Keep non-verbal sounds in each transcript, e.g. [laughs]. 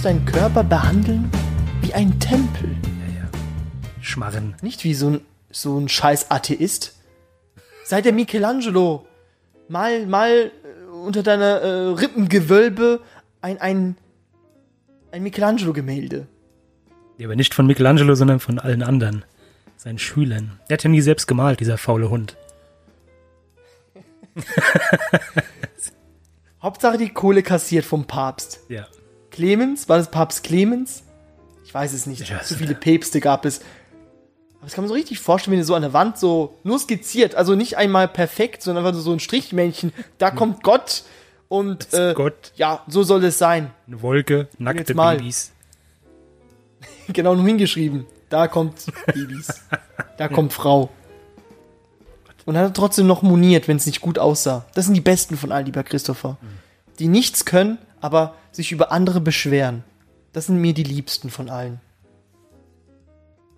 Musst deinen Körper behandeln wie ein Tempel. Ja, ja. Schmarren. Nicht wie so ein, so ein scheiß Atheist. Sei der Michelangelo. Mal, mal äh, unter deiner äh, Rippengewölbe ein, ein, ein Michelangelo-Gemälde. Ja, aber nicht von Michelangelo, sondern von allen anderen. Seinen Schülern. Der hat ja nie selbst gemalt, dieser faule Hund. [laughs] Hauptsache die Kohle kassiert vom Papst. Ja. Clemens? War das Papst Clemens? Ich weiß es nicht. Ja, Zu viele Päpste gab es. Aber das kann man so richtig vorstellen, wenn du so an der Wand so nur skizziert, also nicht einmal perfekt, sondern einfach so ein Strichmännchen. Da kommt Gott und Das ist äh, Gott. ja, so soll es sein. Eine Wolke, nackte. Babys. [laughs] genau nur hingeschrieben. Da kommt Babys. da kommt Frau. Und dann hat er trotzdem noch moniert, wenn es nicht gut aussah. Das sind die besten von allen, lieber Christopher. Die nichts können, aber sich über andere beschweren. Das sind mir die liebsten von allen.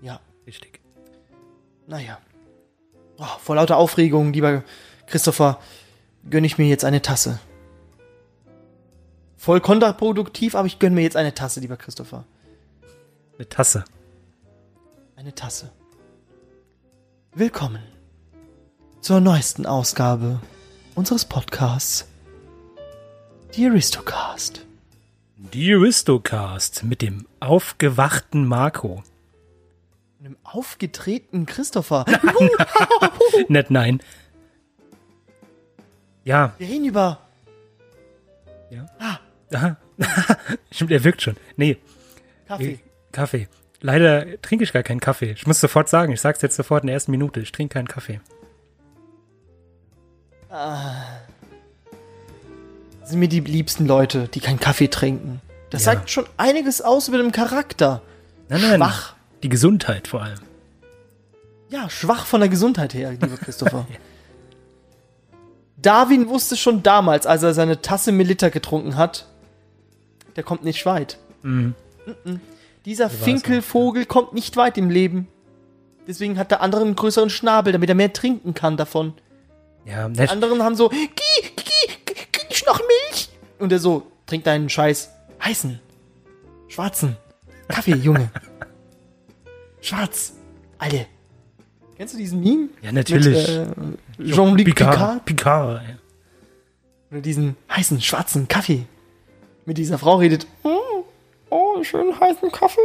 Ja, Richtig. naja. Oh, vor lauter Aufregung, lieber Christopher, gönne ich mir jetzt eine Tasse. Voll kontraproduktiv, aber ich gönne mir jetzt eine Tasse, lieber Christopher. Eine Tasse. eine Tasse. Willkommen zur neuesten Ausgabe unseres Podcasts, die Aristocast. Die Aristocast mit dem aufgewachten Marco. Und im aufgetretenen Christopher. [laughs] Nett, nein. Ja, Wir reden über ja. Aha. [laughs] Stimmt, er wirkt schon. Nee, Kaffee. Kaffee. Leider trinke ich gar keinen Kaffee. Ich muss sofort sagen, ich sag's jetzt sofort in der ersten Minute. Ich trinke keinen Kaffee. Das sind mir die liebsten Leute, die keinen Kaffee trinken. Das Ja. sagt schon einiges aus über den Charakter. Nein, nein. Schwach. Die Gesundheit vor allem. Ja, schwach von der Gesundheit her, lieber [laughs] Christopher. Darwin wusste schon damals, als er seine Tasse Melitta getrunken hat, der kommt nicht weit. Mhm. Mhm. Dieser Finkelvogel kommt nicht weit im Leben. Deswegen hat der andere einen größeren Schnabel, damit er mehr trinken kann davon. Ja, Die anderen haben so, Gi, Gi, Gi, krieg ich noch Milch? Und er so, trink deinen Scheiß heißen, schwarzen Kaffee, Junge. [laughs] Schwarz, alle. Kennst du diesen Meme? Ja, natürlich. Äh, Jean-Luc Picard. Picard. ja. Oder diesen heißen, schwarzen Kaffee. Mit dieser Frau redet. Oh, oh schönen heißen Kaffee.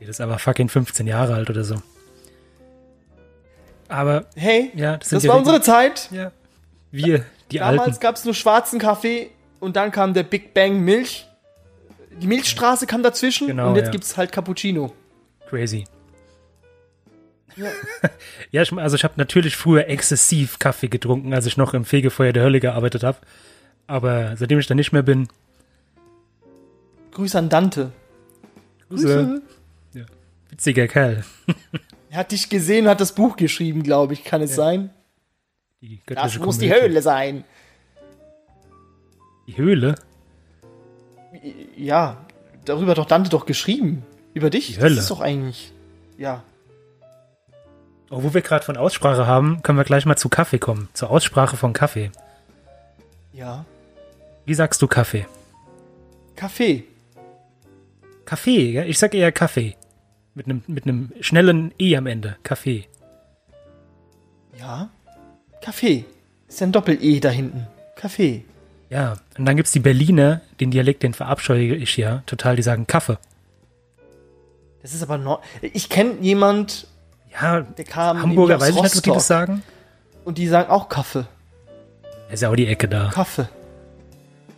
Die ist aber fucking 15 Jahre alt oder so. Aber, Hey, ja, das das war Regeln. unsere Zeit. Ja. Wir, die Damals gab es nur schwarzen Kaffee und dann kam der Big Bang Milch. Die Milchstraße kam dazwischen Genau, und jetzt ja. gibt's halt Cappuccino. Crazy. Ja. [laughs] Ja, ich, also ich habe natürlich früher exzessiv Kaffee getrunken, als ich noch im Fegefeuer der Hölle gearbeitet habe. Aber seitdem ich da nicht mehr bin, Grüße an Dante. Grüße. Ja. witziger Kerl. [laughs] Er hat dich gesehen, hat das Buch geschrieben, glaube ich. Kann es sein? Die Das muss die. Höhle sein. Die Höhle? Ja, darüber hat doch Dante doch geschrieben. Über dich? Die Hölle. Das ist doch eigentlich. Ja. Oh, wo wir gerade von Aussprache haben, können wir gleich mal zu Kaffee kommen. Zur Aussprache von Kaffee. Ja. Wie sagst du Kaffee? Kaffee. Kaffee, ja? Ich sag eher Kaffee. Mit einem mit einem schnellen E am Ende. Kaffee. Ja. Kaffee. Ist ja ein Doppel-E da hinten. Kaffee. Ja, und dann gibt's die Berliner, den Dialekt, den verabscheue ich ja total, die sagen Kaffee. Das ist aber noch. Ich kenne jemand, Ja, der kam. Hamburger weiß ich nicht, ob die das sagen. Und die sagen auch Kaffee. Ist ja auch die Ecke da. Kaffee.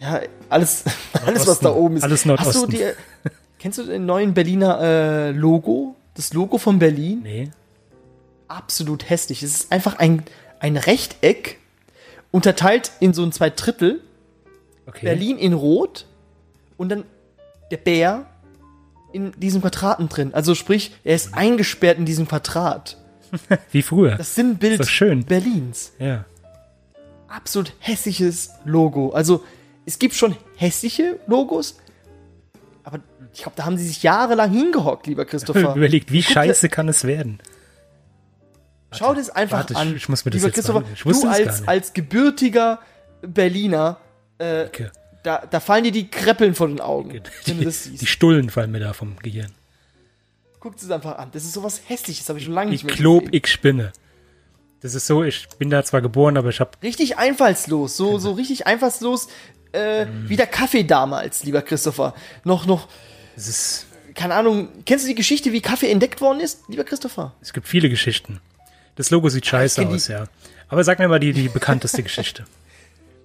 Ja, alles, [laughs] alles was da oben ist. Alles Hast du Nordosten. die, kennst du den neuen Berliner äh, Logo? Das Logo von Berlin? Nee. Absolut hässlich. Es ist einfach ein, ein Rechteck, unterteilt in so ein zwei Drittel. Okay. Berlin in Rot und dann der Bär in diesem Quadraten drin. Also sprich, er ist eingesperrt in diesem Quadrat. [laughs] Wie früher. Das Sinnbild doch schön. Berlins. ja. Absolut hässliches Logo. Also es gibt schon hässliche Logos, aber ich glaube, da haben sie sich jahrelang hingehockt, lieber Christopher. [laughs] Überlegt, wie Guck dir- scheiße kann es werden? Schau dir es einfach warte, ich- an. ich muss mir das lieber jetzt Christopher, ich du das als, als gebürtiger Berliner, äh, Okay. Da, da fallen dir die Kreppeln vor den Augen, wenn du Die, das die siehst. Stullen fallen mir da vom Gehirn. Guckt es einfach an. Das ist sowas Hässliches, habe ich schon lange Ich nicht mehr klob, gesehen. ich spinne. Das ist so, ich bin da zwar geboren, aber ich habe Richtig einfallslos, so, so richtig einfallslos, äh, wie der Kaffee damals, lieber Christopher. Noch, noch, es ist keine Ahnung, kennst du die Geschichte, wie Kaffee entdeckt worden ist, lieber Christopher? es gibt viele Geschichten. Das Logo sieht scheiße die- aus, ja. Aber sag mir mal die, die bekannteste Geschichte. [laughs]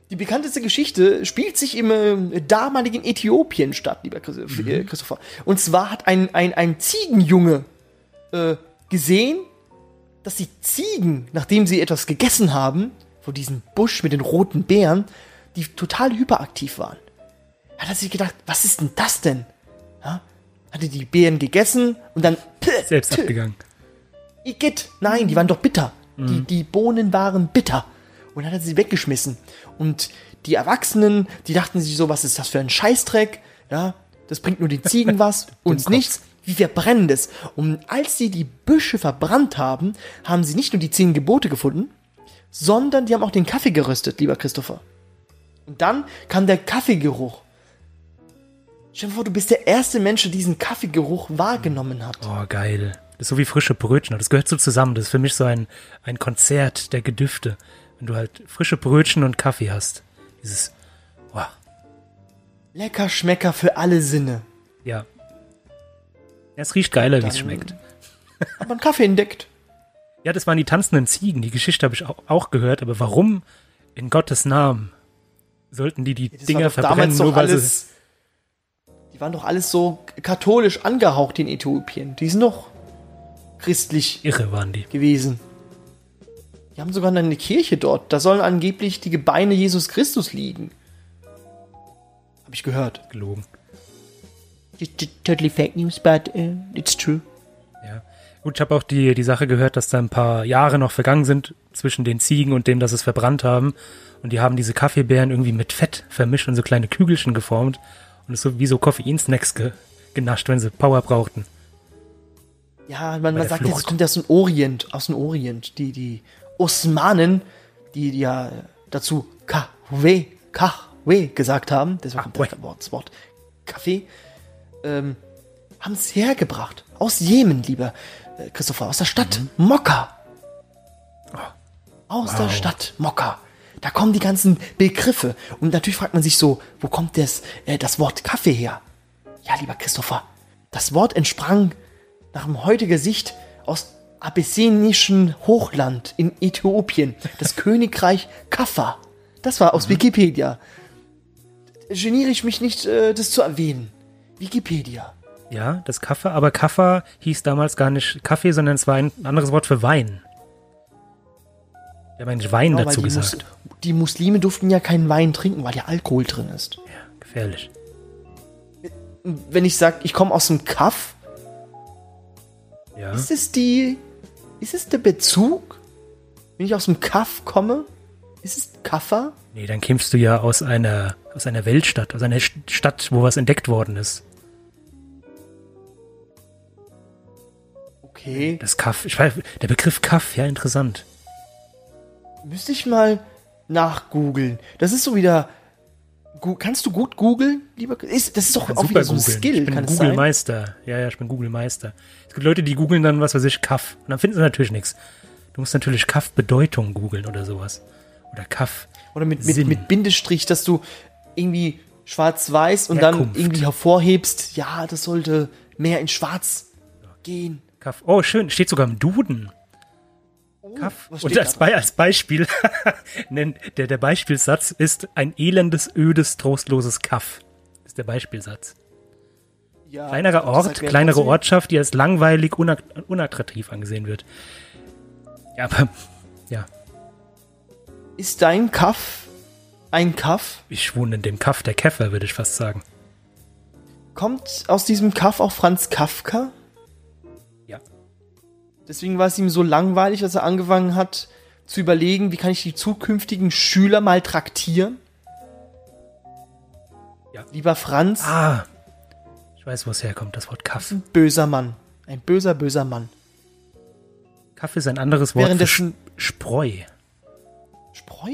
Die bekannteste Geschichte spielt sich im äh, damaligen Äthiopien statt, lieber Chris Mhm. äh, Christopher. Und zwar hat ein, ein, ein Ziegenjunge äh, gesehen, dass die Ziegen, nachdem sie etwas gegessen haben, von diesem Busch mit den roten Beeren, die total hyperaktiv waren. Hat er sich gedacht, was ist denn das denn? Ja? Hatte die Beeren gegessen und dann Selbst abgegangen. Igitt. Nein, die waren doch bitter. Die, die Bohnen waren bitter. Und dann hat er sie weggeschmissen. Und die Erwachsenen, die dachten sich so, was ist das für ein Scheißdreck? Ja, das bringt nur den Ziegen was, [laughs] uns nichts. Wie verbrennen das? Und als sie die Büsche verbrannt haben, haben sie nicht nur die zehn Gebote gefunden, sondern die haben auch den Kaffee geröstet, lieber Christopher. Und dann kam der Kaffeegeruch. Stell dir vor, du bist der erste Mensch, der diesen Kaffeegeruch wahrgenommen hat. Oh, geil. Ist so wie frische Brötchen. Das gehört so zusammen. Das ist für mich so ein, ein Konzert der Gedüfte. Wenn du halt frische Brötchen und Kaffee hast. Dieses, oh, Lecker Schmecker für alle Sinne. ja. Ja, es riecht geiler, wie es schmeckt. [laughs] Hat man Kaffee entdeckt. Ja, das waren die tanzenden Ziegen. Die Geschichte habe ich auch, auch gehört. Aber warum in Gottes Namen sollten die die Das Dinger verbrennen, nur weil sie... alles. Die waren doch alles so katholisch angehaucht in Äthiopien. Die sind doch christlich Irre waren die. gewesen. Die haben sogar eine Kirche dort. Da sollen angeblich die Gebeine Jesus Christus liegen. Habe ich gehört. Gelogen. Totally fake news, but uh, it's true. Ja. Gut, ich habe auch die, die Sache gehört, dass da ein paar Jahre noch vergangen sind zwischen den Ziegen und dem, dass sie es verbrannt haben. Und die haben diese Kaffeebeeren irgendwie mit Fett vermischt und so kleine Kügelchen geformt. Und es so wie so Koffeinsnacks ge genascht, wenn sie Power brauchten. Ja, man, man der sagt, jetzt Flucht. kommt ja aus dem Orient, aus dem Orient. Die, die Osmanen, die, die ja dazu Kahwe, Kahwe gesagt haben, deswegen kommt das Wort, das Wort Kaffee, ähm, haben es hergebracht. Aus Jemen, lieber äh, Christopher, aus der Stadt Mokka. Aus der Wow. Stadt Mokka. Da kommen die ganzen Begriffe. Und natürlich fragt man sich so, wo kommt das, äh, das Wort Kaffee her? Ja, lieber Christopher, das Wort entsprang nach heutiger Sicht aus abessinischen Hochland in Äthiopien, das [laughs] Königreich Kaffa. Das war aus Wikipedia. Geniere ich mich nicht, äh, das zu erwähnen. Wikipedia. Ja, das Kaffee, aber Kaffer hieß damals gar nicht Kaffee, sondern es war ein anderes Wort für Wein. Der hat eigentlich Wein Genau, dazu die, Mus gesagt. die Muslime durften ja keinen Wein trinken, weil ja Alkohol drin ist. Ja, gefährlich. Wenn ich sage, ich komme aus dem Kaff, Ja. ist es die, ist es der Bezug? Wenn ich aus dem Kaff komme, ist es Kaffer? Nee, dann kämpfst du ja aus einer, aus einer Weltstadt, aus einer St- Stadt, wo was entdeckt worden ist. Okay. Das Kaff, ich weiß, der Begriff Kaff, ja, interessant. Müsste ich mal nachgoogeln. Das ist so wieder. Kannst du gut googeln, lieber? Ist, das ist doch auch wieder so ein. Skill, Ich bin? Google-Meister. Ja, ja, ich bin Google-Meister. Es gibt Leute, die googeln dann, was weiß ich, Kaff. Und dann finden sie natürlich nichts. Du musst natürlich Kaff-Bedeutung googeln oder sowas. Oder Kaff. Oder mit, mit, mit Bindestrich, dass du irgendwie schwarz-weiß und dann Herkunft. irgendwie hervorhebst, ja, das sollte mehr in schwarz gehen. Kaff. Oh, schön. Steht sogar im Duden. Kaff. was Und als? Be als Beispiel, [laughs] der, der Beispielsatz ist ein elendes, ödes, trostloses Kaff. Ist der Beispielsatz. Ja, Kleinerer Ort, erklärt kleinere trotzdem. Ortschaft, die als langweilig, unatt unattraktiv angesehen wird. Ja, aber, ja, Ist dein Kaff ein Kaff? ich wohne in dem Kaff der Käfer, würde ich fast sagen. Kommt aus diesem Kaff auch Franz Kafka? Deswegen war es ihm so langweilig, dass er angefangen hat zu überlegen, wie kann ich die zukünftigen Schüler mal traktieren? Ja. Lieber Franz, Ah, ich weiß, wo es herkommt, das Wort Kaff. ein böser Mann. Ein böser, böser Mann. Kaff ist ein anderes Wort für Währenddessen- Spreu. Spreu.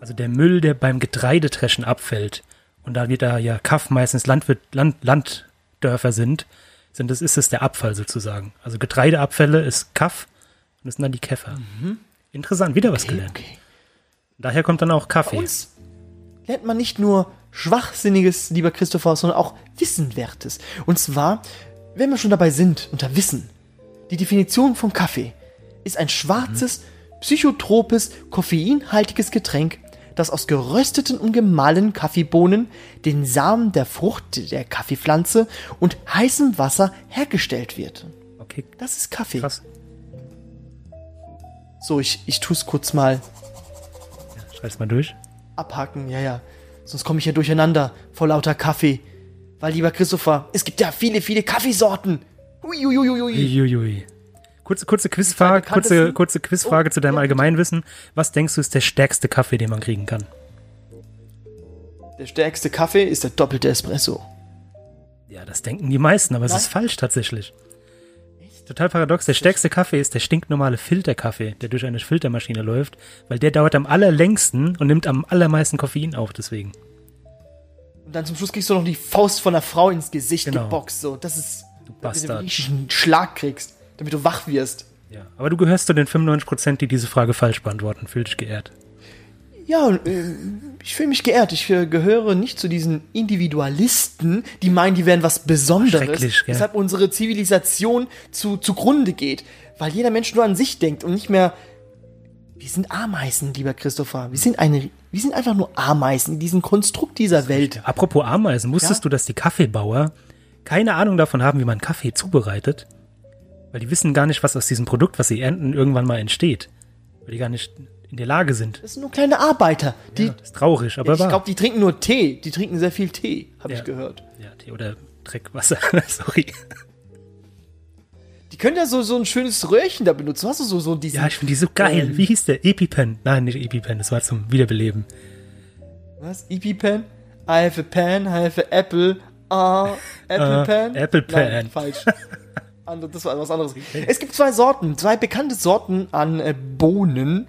Also der Müll, der beim Getreidetreschen abfällt Und da wir da ja Kaff meistens Landwirt, Land, Landdörfer sind, sind das, ist es der Abfall sozusagen. Also Getreideabfälle ist Kaff und das sind dann die Käfer. Interessant, wieder was Mhm. Okay, gelernt. okay. Daher kommt dann auch Bei Kaffee. uns lernt man nicht nur Schwachsinniges, lieber Christopher, sondern auch Wissenwertes. Und zwar, wenn wir schon dabei sind, unter Wissen. Die Definition von Kaffee ist ein schwarzes, psychotropes, koffeinhaltiges Getränk, das aus gerösteten und gemahlenen Kaffeebohnen, den Samen der Frucht der Kaffeepflanze und heißem Wasser hergestellt wird. Okay, Das ist Kaffee. krass. So, ich, ich tue es kurz mal Schreib's mal durch. abhaken, ja, ja. Sonst komme ich ja durcheinander vor lauter Kaffee. Weil, lieber Christopher, es gibt ja viele, viele Kaffeesorten. Uiuiuiui. Uiuiui. Kurze, kurze Quizfrage, kurze, kurze Quizfrage Oh, zu deinem ja, Allgemeinwissen. Was denkst du ist der stärkste Kaffee, den man kriegen kann? Der stärkste Kaffee ist der doppelte Espresso. Ja, das denken die meisten, aber es Nein. ist falsch tatsächlich. Total paradox. Der stärkste Kaffee ist der stinknormale Filterkaffee, der durch eine Filtermaschine läuft, weil der dauert am allerlängsten und nimmt am allermeisten Koffein auf, deswegen. Und dann zum Schluss kriegst du noch die Faust von einer Frau ins Gesicht Genau. geboxt. So, das ist, Du damit du einen Bastard. Schlag kriegst, damit du wach wirst. Ja. Aber du gehörst zu den 95%, die diese Frage falsch beantworten. Fühl dich geehrt. Ja, äh, ich fühle mich geehrt. Ich äh, gehöre nicht zu diesen Individualisten, die meinen, die wären was Besonderes. Schrecklich, gell? Weshalb unsere Zivilisation zu, zugrunde geht. Weil jeder Mensch nur an sich denkt und nicht mehr. Wir sind Ameisen, lieber Christopher. Wir sind, eine, wir sind einfach nur Ameisen in diesem Konstrukt dieser Welt. Apropos Ameisen, wusstest Ja? du, dass die Kaffeebauer keine Ahnung davon haben, wie man Kaffee zubereitet? Weil die wissen gar nicht, was aus diesem Produkt, was sie ernten, irgendwann mal entsteht. Weil die gar nicht in der Lage sind. Das sind nur kleine Arbeiter. Die, Ja, das ist traurig, aber ich glaube, die trinken nur Tee. Die trinken sehr viel Tee, habe Ja. ich gehört. ja, Tee oder Dreckwasser, [laughs] sorry. Die können ja so, so ein schönes Röhrchen da benutzen. Hast du so, so diesen. Ja, ich finde die so geil. Ähm. Wie hieß der? EpiPen. Nein, nicht EpiPen, das war zum Wiederbeleben. Was? EP-Pen? I have a pen, I have a apple. Ah, [laughs] Apple Ah, Pen? Apple Pen. Nein, falsch. [laughs] Das war was anderes. Es gibt zwei Sorten, zwei bekannte Sorten an äh, Bohnen.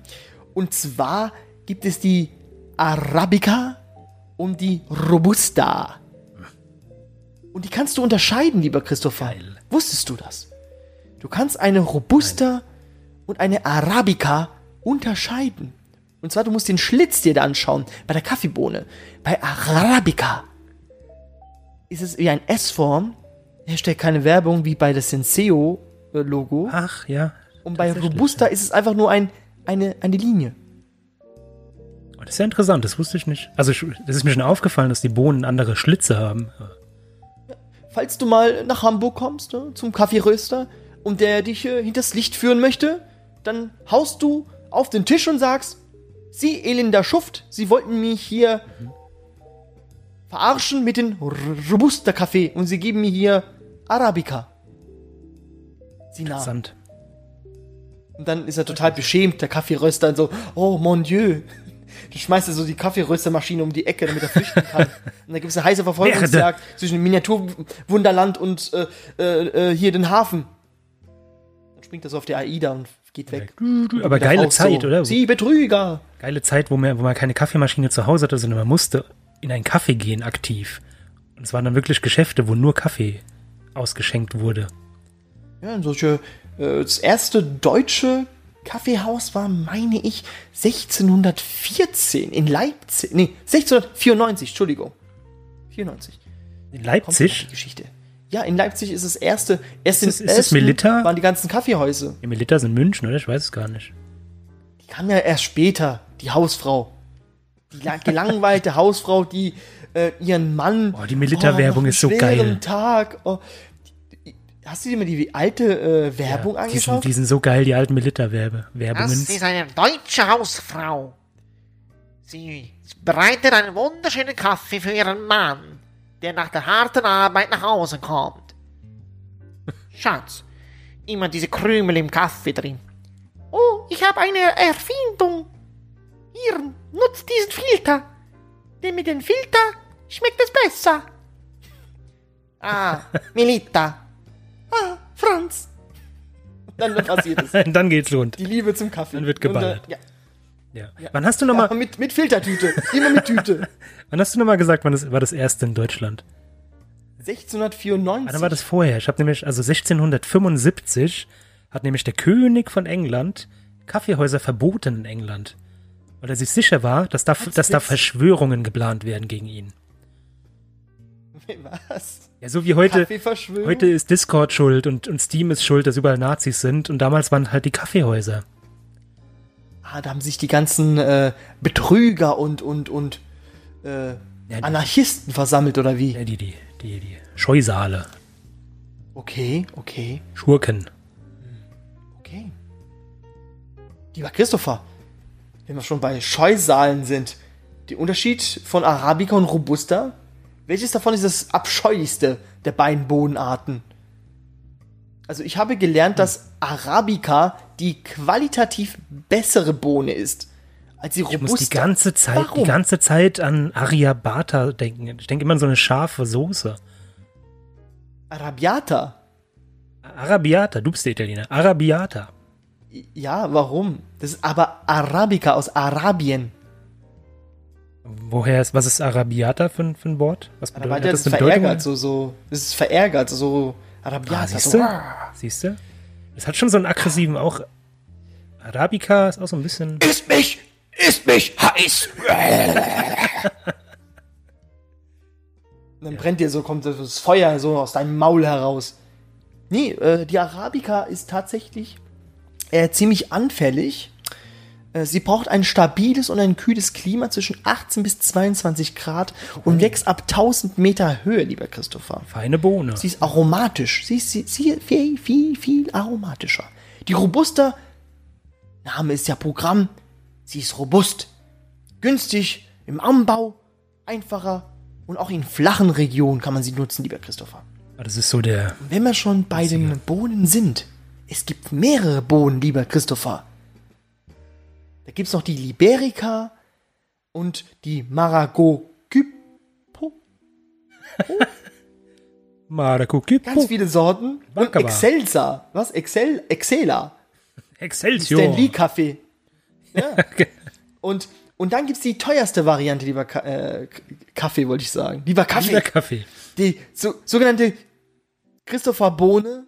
Und zwar gibt es die Arabica und die Robusta. Und die kannst du unterscheiden, lieber Christopher. Geil. Wusstest du das? Du kannst eine Robusta und eine Arabica unterscheiden. Und zwar, du musst den Schlitz dir da anschauen bei der Kaffeebohne. Bei Arabica ist es wie ein S-Form. Hashtag keine Werbung wie bei der Senseo-Logo. Ach, ja. Und bei Robusta ist es einfach nur ein, eine, eine Linie. Oh, das ist ja interessant, das wusste ich nicht. Also, das ist mir schon aufgefallen, dass die Bohnen andere Schlitze haben. Falls du mal nach Hamburg kommst, ne, zum Kaffeeröster, und der dich äh, hinters Licht führen möchte, dann haust du auf den Tisch und sagst, Sie, elender Schuft, Sie wollten mich hier verarschen mit dem Robusta-Kaffee und Sie geben mir hier Arabica. Sie nahm. Interessant. Und dann ist er total beschämt, der Kaffeeröster, und so, oh mon Dieu. Du schmeißt er so die Kaffeeröstermaschine um die Ecke, damit er flüchten kann. [laughs] Und dann gibt es eine heiße Verfolgungsjagd zwischen dem Miniaturwunderland und äh, äh, äh, hier den Hafen. Dann springt er so auf die AIDA und geht weg. Aber Wieder geile Zeit, so. oder? Sie Betrüger. Geile Zeit, wo man, wo man keine Kaffeemaschine zu Hause hatte, sondern man musste in einen Kaffee gehen, aktiv. Und es waren dann wirklich Geschäfte, wo nur Kaffee ausgeschenkt wurde. Ja, solche, äh, das erste deutsche Kaffeehaus war, meine ich, 1614 in Leipzig. Nee, 1694, Entschuldigung. 94. In Leipzig, die Geschichte. Ja, in Leipzig ist das erste. Erst Ist in es- ist es Melita? waren die ganzen Kaffeehäuser. im Milita sind München, oder? Ich weiß es gar nicht. Die kam ja erst später, die Hausfrau. Die la- gelangweilte [laughs] Hausfrau, die äh, ihren Mann. Oh, die Milita-Werbung nach einem ist so geil. Tag. Oh, hast du dir mal die alte äh, Werbung die, sind, angeschaut? die sind so geil, die alten Milita-Werbungen. Das ist eine deutsche Hausfrau. Sie bereitet einen wunderschönen Kaffee für ihren Mann, der nach der harten Arbeit nach Hause kommt. Schatz, immer diese Krümel im Kaffee drin. Oh, ich habe eine Erfindung. Hier, nutzt diesen Filter. Denn mit dem Filter schmeckt es besser. Ah, [laughs] Melita. ah, Franz. Dann passiert es. [laughs] Dann geht's rund. Die Liebe zum Kaffee. Dann wird geballert. Und, äh, ja. Ja. Wann hast du noch Ja, mal, mit, mit Filtertüte. Immer mit Tüte. [laughs] wann hast du noch mal gesagt, wann das war das erste in Deutschland? 1694. Wann war das vorher? Ich habe nämlich, also 1675 hat nämlich der König von England Kaffeehäuser verboten in England. Weil er sich sicher war, dass da, dass da? Verschwörungen geplant werden gegen ihn. Was? Ja, so wie heute, heute ist Discord schuld und, und Steam ist schuld, dass überall Nazis sind und damals waren halt die Kaffeehäuser. Ah, da haben sich die ganzen äh, Betrüger und, und, und äh, die- Anarchisten versammelt, oder wie? Ja, die, die, die, die Scheusale, Okay, okay, Schurken. okay. Lieber Christopher, wenn wir schon bei Scheusalen sind, der Unterschied von Arabica und Robusta, welches davon ist das abscheulichste der beiden Bohnenarten? Also ich habe gelernt, dass Arabica die qualitativ bessere Bohne ist als die Ich Robusta. muss die ganze Zeit, die ganze Zeit an Ariabata denken. Ich denke immer an so eine scharfe Soße. Arabiata. Arabiata, du bist der Italiener. Arabiata. Ja, warum? Das ist aber Arabica aus Arabien. Woher ist, was ist Arabiata für, ein- für ein Wort? Was bedeutet Arabiata ist eine Bedeutung? verärgert, so, so. Das ist verärgert, so Arabiata. Ah, siehst so, du? Siehst du? Es hat schon so einen aggressiven auch. Arabica ist auch so ein bisschen. Isst mich! Isst mich! Heiß! Dann brennt dir so, kommt das Feuer so aus deinem Maul heraus. Nee, äh, die Arabica ist tatsächlich äh, ziemlich anfällig. Äh, sie braucht ein stabiles und ein kühles Klima zwischen 18 bis 22 Grad und wächst ab 1000 Meter Höhe, lieber Christopher. Feine Bohne. Sie ist aromatisch. Sie ist, sie, sie viel, viel, viel aromatischer. Die Robusta, Name ist ja Programm, sie ist robust. Günstig im Anbau, einfacher und auch in flachen Regionen kann man sie nutzen, lieber Christopher. Ah, Das ist so der. Und wenn wir schon bei den Bohnen sind, es gibt mehrere Bohnen, lieber Christopher. Da gibt es noch die Liberica und die Maragogypo. [laughs] Maracukipo. Ganz viele Sorten. Und. Excelsa. Was? Excel? Excela. Excelsior. Stanley Kaffee. Ja. [laughs] und, und dann gibt's die teuerste Variante, lieber Ka äh, Kaffee, wollte ich sagen. Lieber Kaffee. Lieber Kaffee. Die so, sogenannte Christopher Bohne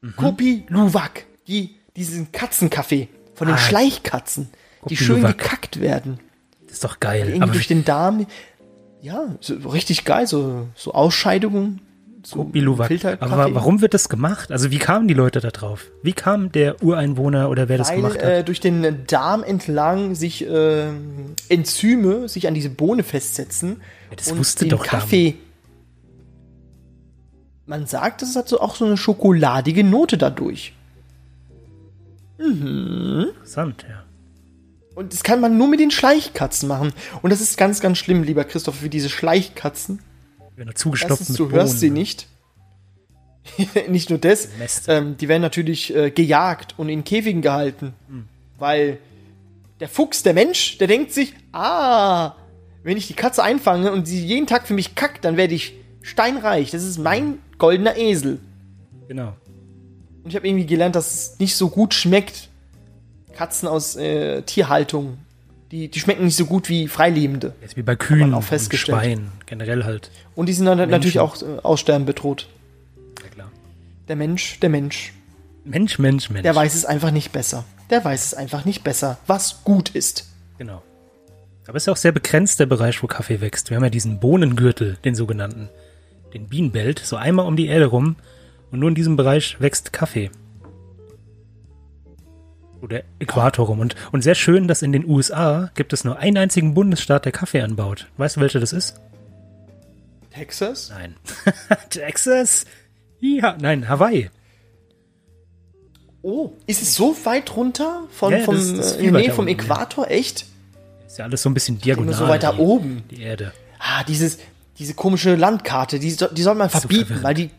Mhm. Kopi Luwak. Die, diesen Katzenkaffee von den Ah. Schleichkatzen, die Kopi schön Luwak. gekackt werden. Das ist doch geil. Irgendwie Aber durch den Darm. Ja, so, richtig geil, so, so Ausscheidungen. So Biluwak. Filterkaffee. Aber wa- warum wird das gemacht? Also wie kamen die Leute da drauf? Wie kam der Ureinwohner oder wer das Weil gemacht hat? äh, durch den Darm entlang sich äh, Enzyme sich an diese Bohne festsetzen. Ja, das und wusste den doch Kaffee. Man sagt, es hat so auch so eine schokoladige Note dadurch. Interessant, ja. Und das kann man nur mit den Schleichkatzen machen. Und das ist ganz, ganz schlimm, lieber Christoph, für diese Schleichkatzen. Wenn er zugestopft Erstens, du hörst Bohnen. sie nicht. [laughs] nicht nur das. Ähm, die werden natürlich äh, gejagt und in Käfigen gehalten. Weil der Fuchs, der Mensch, der denkt sich, ah, wenn ich die Katze einfange und sie jeden Tag für mich kackt, dann werde ich steinreich. Das ist mein goldener Esel. Genau. Und ich habe irgendwie gelernt, dass es nicht so gut schmeckt. Katzen aus äh, Tierhaltung. Die, die schmecken nicht so gut wie Freilebende. Jetzt wie bei Kühen auch und festgestellt. Schweinen. Generell halt. Und die sind dann natürlich auch äh, aussterben bedroht. Ja, klar. Der Mensch, der Mensch, Mensch, Mensch, Mensch. der weiß es einfach nicht besser. Der weiß es einfach nicht besser, was gut ist. Genau. Aber es ist ja auch sehr begrenzt der Bereich, wo Kaffee wächst. Wir haben ja diesen Bohnengürtel, den sogenannten. Den Bienenbelt, so einmal um die Erde rum. Und nur in diesem Bereich wächst Kaffee. Oder Äquator rum. Und, und sehr schön, dass in den USA gibt es nur einen einzigen Bundesstaat, der Kaffee anbaut. Weißt du, welcher das ist? Texas? Nein. [laughs] Texas? Ja, nein, Hawaii. Oh, ist es so weit runter von, Ja, vom, das- das äh, weiter vom. Äquator? Echt? Ist ja alles so ein bisschen diagonal. so weiter die, oben. Die Erde. Ah, dieses, diese komische Landkarte, die, die soll man verbieten, weil die,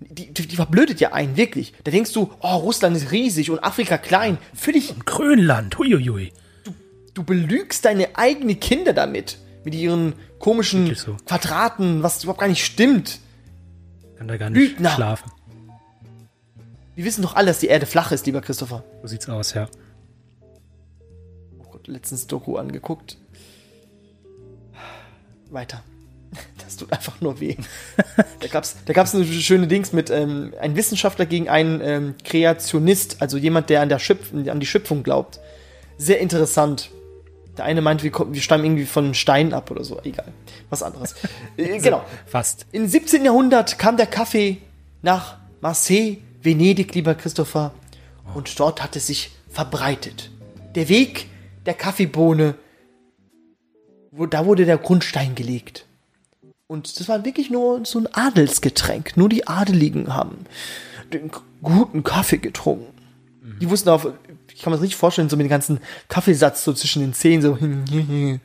die, die, die verblödet ja einen, wirklich. Da denkst du, oh, Russland ist riesig und Afrika klein. Völlig, Grönland, huiuiui. du belügst deine eigenen Kinder damit. Mit ihren komischen so. Quadraten, was überhaupt gar nicht stimmt. Kann da gar nicht Lügner. schlafen. Wir wissen doch alle, dass die Erde flach ist, lieber Christopher. So sieht's aus, ja. letztens Doku angeguckt. Weiter. [laughs] Das tut einfach nur weh. da gab's, da gab's eine schöne Dings mit ähm, ein Wissenschaftler gegen einen ähm, Kreationist, also jemand, der an der Schöpf an die Schöpfung glaubt. Sehr interessant. Der eine meint, wir, kommen- wir stammen irgendwie von einem Stein ab oder so. Egal. Was anderes. [laughs] äh, genau. Fast. Im 17. Jahrhundert kam der Kaffee nach Marseille, Venedig, lieber Christopher, und dort hat es sich verbreitet. Der Weg der Kaffeebohne, wo, da wurde der Grundstein gelegt. Und das war wirklich nur so ein Adelsgetränk. Nur die Adeligen haben den guten Kaffee getrunken. Die wussten auf, ich kann mir das richtig vorstellen, so mit dem ganzen Kaffeesatz so zwischen den Zähnen, so. [laughs]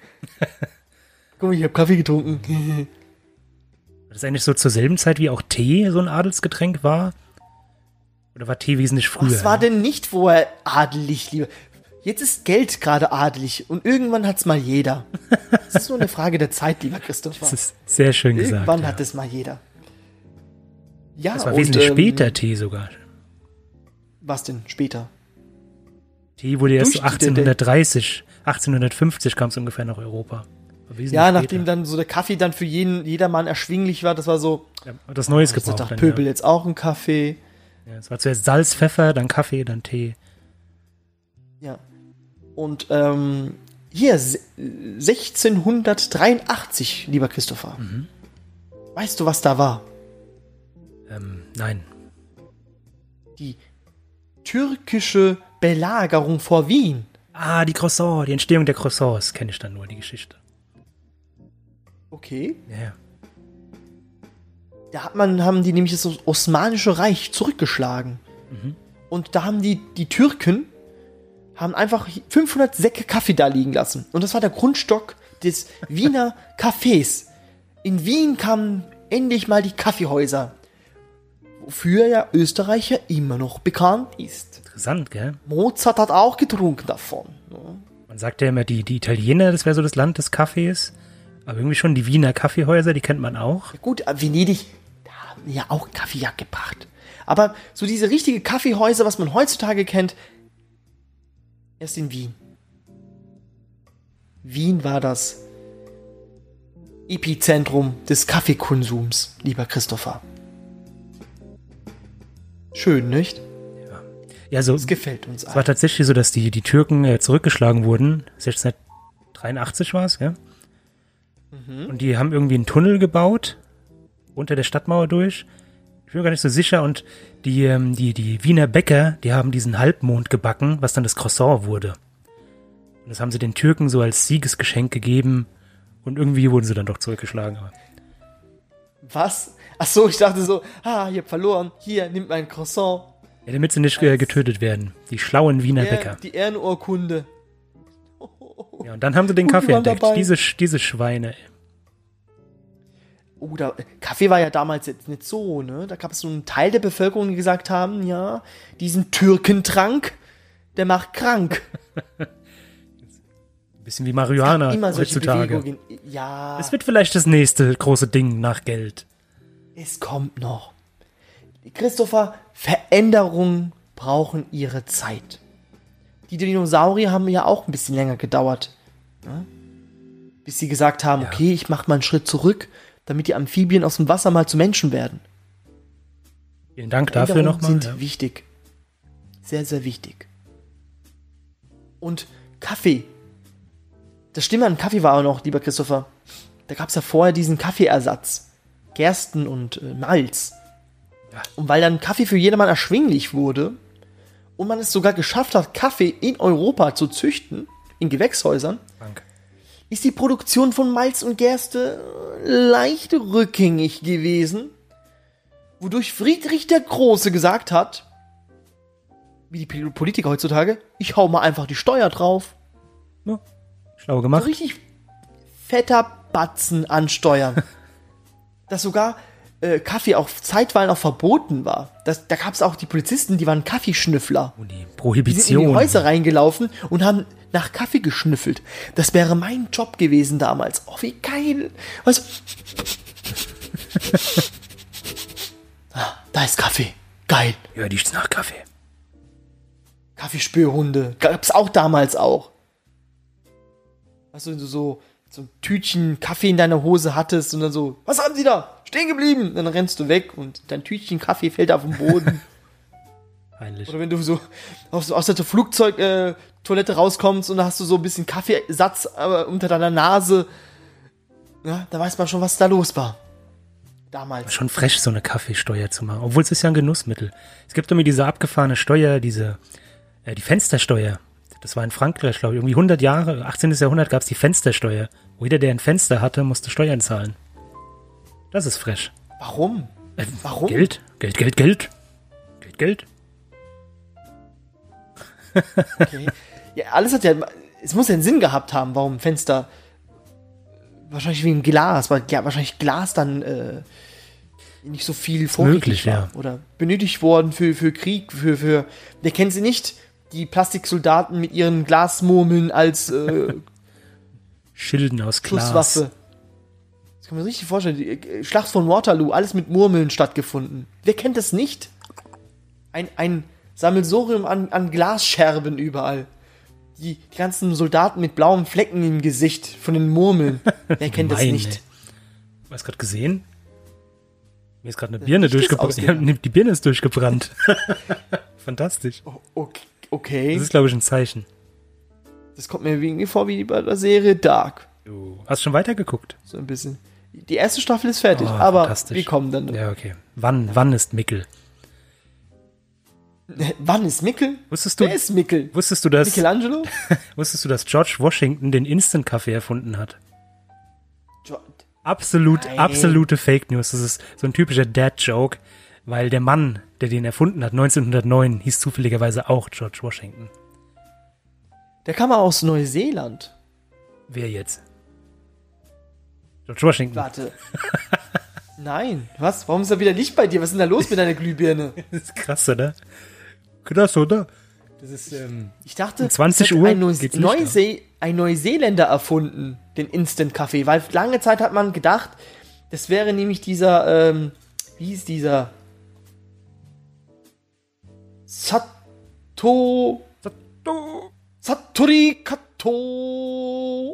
Guck mal, ich habe Kaffee getrunken. Das ist eigentlich so zur selben Zeit wie auch Tee so ein Adelsgetränk war? Oder war Tee wesentlich früher? Was war denn nicht vorher adelig, lieber? Jetzt ist Geld gerade adelig und irgendwann hat's mal jeder. [laughs] Es ist nur eine Frage der Zeit, lieber Christopher. Das ist sehr schön gesagt. Irgendwann ja. hat es mal jeder. Ja, Das war und, wesentlich ähm, später Tee sogar. Was denn später? Tee wurde erst so durch die- 1830, 1850 kam es ungefähr nach Europa. Ja, später. nachdem dann so der Kaffee dann für jeden, jedermann erschwinglich war, das war so, Ja, hat das Neues jetzt gebraucht. dann, Pöbel ja. jetzt auch einen Kaffee. Ja, es war zuerst Salz, Pfeffer, dann Kaffee, dann Tee. Ja. Und ähm, hier, se- 1683, lieber Christopher. Mhm. Weißt du, was da war? Ähm, nein. Die türkische Belagerung vor Wien. Ah, die Croissants, die Entstehung der Croissants kenne ich dann nur, die Geschichte. Okay. Ja, ja. Da hat man, haben die nämlich das Osmanische Reich zurückgeschlagen. Mhm. Und da haben die, die Türken haben einfach 500 Säcke Kaffee da liegen lassen. Und das war der Grundstock des Wiener [laughs] Cafés. In Wien kamen endlich mal die Kaffeehäuser. Wofür ja Österreich ja immer noch bekannt ist. Interessant, gell? Mozart hat auch getrunken davon. ne? Man sagt ja immer, die, die Italiener, das wäre so das Land des Kaffees. Aber irgendwie schon die Wiener Kaffeehäuser, die kennt man auch. Gut, äh, Venedig, da haben ja auch Kaffee ja gebracht. Aber so diese richtige Kaffeehäuser, was man heutzutage kennt, erst in Wien. Wien war das Epizentrum des Kaffeekonsums, lieber Christopher. Schön, nicht? Ja, so, Es gefällt uns es war tatsächlich so, dass die, die Türken äh, zurückgeschlagen wurden. 1683 war es, ja? Mhm. Und die haben irgendwie einen Tunnel gebaut, unter der Stadtmauer durch. Ich bin mir gar nicht so sicher. Und die, ähm, die, die Wiener Bäcker, die haben diesen Halbmond gebacken, was dann das Croissant wurde. Und das haben sie den Türken so als Siegesgeschenk gegeben. Und irgendwie wurden sie dann doch zurückgeschlagen. Aber Was? Ach so, ich dachte so, ah, ihr habt verloren. Hier, nimmt mein Croissant. ja, damit sie nicht äh, getötet werden. Die schlauen Wiener Ehr- Bäcker. die Ehrenurkunde. Ja, und dann haben sie den [laughs] Und Kaffee entdeckt. dabei. Diese, diese Schweine. Oh, da, Kaffee war ja damals jetzt nicht so, ne? Da gab es so einen Teil der Bevölkerung, die gesagt haben, ja, diesen Türkentrank, der macht krank. [laughs] Bisschen wie Marihuana heutzutage. Bewegungen. Ja, Es wird vielleicht das nächste große Ding nach Geld. es kommt noch. Christopher, Veränderungen brauchen ihre Zeit. Die Dinosaurier haben ja auch ein bisschen länger gedauert. Ne? Bis sie gesagt haben, Ja. okay, ich mache mal einen Schritt zurück, damit die Amphibien aus dem Wasser mal zu Menschen werden. Vielen Dank dafür nochmal. sind Ja. wichtig. Sehr, sehr wichtig. Und Kaffee. Das Stimme an Kaffee war auch noch, lieber Christopher. Da gab es ja vorher diesen Kaffeeersatz. Gersten und äh, Malz. Ja. Und weil dann Kaffee für jedermann erschwinglich wurde und man es sogar geschafft hat, Kaffee in Europa zu züchten, in Gewächshäusern. Ist die Produktion von Malz und Gerste leicht rückgängig gewesen, wodurch Friedrich der Große gesagt hat, wie die Politiker heutzutage, ich hau mal einfach die Steuer drauf. Ja. Schlau So gemacht. richtig fetter Batzen ansteuern. [laughs] Dass sogar äh, Kaffee auf Zeitweilen auch verboten war. Das, da gab es auch die Polizisten, die waren Kaffeeschnüffler. Und die Die sind in die Prohibition. Häuser reingelaufen und haben nach Kaffee geschnüffelt. Das wäre mein Job gewesen damals. Oh, wie geil. Was? [laughs] ah, da ist Kaffee. Geil. Ja, die nach Kaffee. Kaffeespürhunde. Gab's auch damals auch. was du so, so ein Tütchen Kaffee in deiner Hose hattest und dann so, was haben sie da? Stehen geblieben. Dann rennst du weg und dein Tütchen Kaffee fällt auf den Boden. [laughs] Peinlich. Oder wenn du so aus, aus der Flugzeugtoilette äh, rauskommst und da hast du so ein bisschen Kaffeesatz äh, unter deiner Nase. Ja, da weiß man schon, was da los war. Damals. Schon frech, so eine Kaffeesteuer zu machen. Obwohl es ist ja ein Genussmittel. Es gibt immer diese abgefahrene Steuer, diese, äh, die Fenstersteuer. Das war in Frankreich, glaube ich, irgendwie 100 Jahre, 18. Jahrhundert gab es die Fenstersteuer. Wo jeder, der ein Fenster hatte, musste Steuern zahlen. Das ist frech. Warum? Äh, Warum? Geld, Geld, Geld, Geld. Geld, Geld. Okay. Ja, alles hat ja, es muss ja einen Sinn gehabt haben, warum Fenster, wahrscheinlich wie ein Glas, weil ja, wahrscheinlich Glas dann äh, nicht so viel vorrätig möglich, war. ja. Oder benötigt worden für, für Krieg, für, für, wer kennt sie nicht? Die Plastiksoldaten mit ihren Glasmurmeln als äh, [laughs] Schilden aus Glas. Schusswaffe. Das kann man sich richtig vorstellen. Die äh, Schlacht von Waterloo, alles mit Murmeln stattgefunden. Wer kennt das nicht? Ein, ein Sammelsurium an, an Glasscherben überall. Die, die ganzen Soldaten mit blauen Flecken im Gesicht von den Murmeln. [laughs] Wer kennt das nicht? Hast du gerade gesehen? Mir ist gerade eine Birne Licht ist durchgebrannt. Ja, die Birne ist durchgebrannt. [laughs] Fantastisch. O- Okay. okay. Das ist, glaube ich, ein Zeichen. Das kommt mir irgendwie vor wie bei der Serie Dark. Du hast schon weitergeguckt. So ein bisschen. Die erste Staffel ist fertig, Oh, aber wir kommen dann. Ja, okay. Wann, wann ist Mickel? Wann ist Mickel? Wusstest du, Wer ist Mickel? wusstest du, dass, Michelangelo? [laughs] wusstest du, dass George Washington den Instant-Kaffee erfunden hat? Jo- Absolut, Nein. absolute Fake News. Das ist so ein typischer Dad-Joke, weil der Mann, der den erfunden hat, 1909, hieß zufälligerweise auch George Washington. Der kam mal aus Neuseeland. Wer jetzt? George Washington. Warte. [laughs] Nein. Was? Warum ist da wieder Licht bei dir? Was ist denn da los mit deiner Glühbirne? [laughs] Das ist krass, oder? Krass, oder? Das ist, ähm, Ich dachte, Um 20 es hat Uhr ein, Neus geht's Licht Neuse ein Neuseeländer erfunden, den Instant-Kaffee. Weil lange Zeit hat man gedacht, das wäre nämlich dieser, ähm, wie hieß dieser? Sato. Sato. Satori Kato.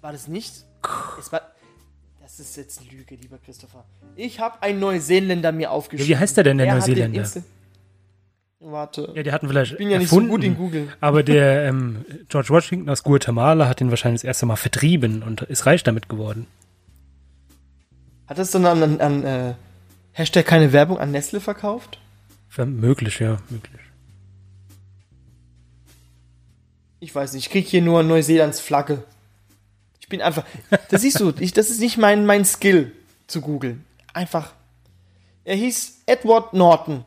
War das nicht? Es war. Das ist jetzt Lüge, lieber Christopher. Ich habe einen Neuseeländer mir aufgeschrieben. Ja, wie heißt der denn, der den Neuseeländer? Warte. Ja, die hatten vielleicht. Ich bin ja nicht so gut in Google. Aber der ähm, George Washington aus Guatemala hat den wahrscheinlich das erste Mal vertrieben und ist reich damit geworden. Hat das dann an, an, an äh, Hashtag keine Werbung an Nestle verkauft? Ver- Möglich, ja, möglich. Ich weiß nicht, ich krieg hier nur Neuseelands Flagge. Ich bin einfach. Das siehst du, ich, das ist nicht mein, mein Skill zu googeln. Einfach. Er hieß Edward Norton.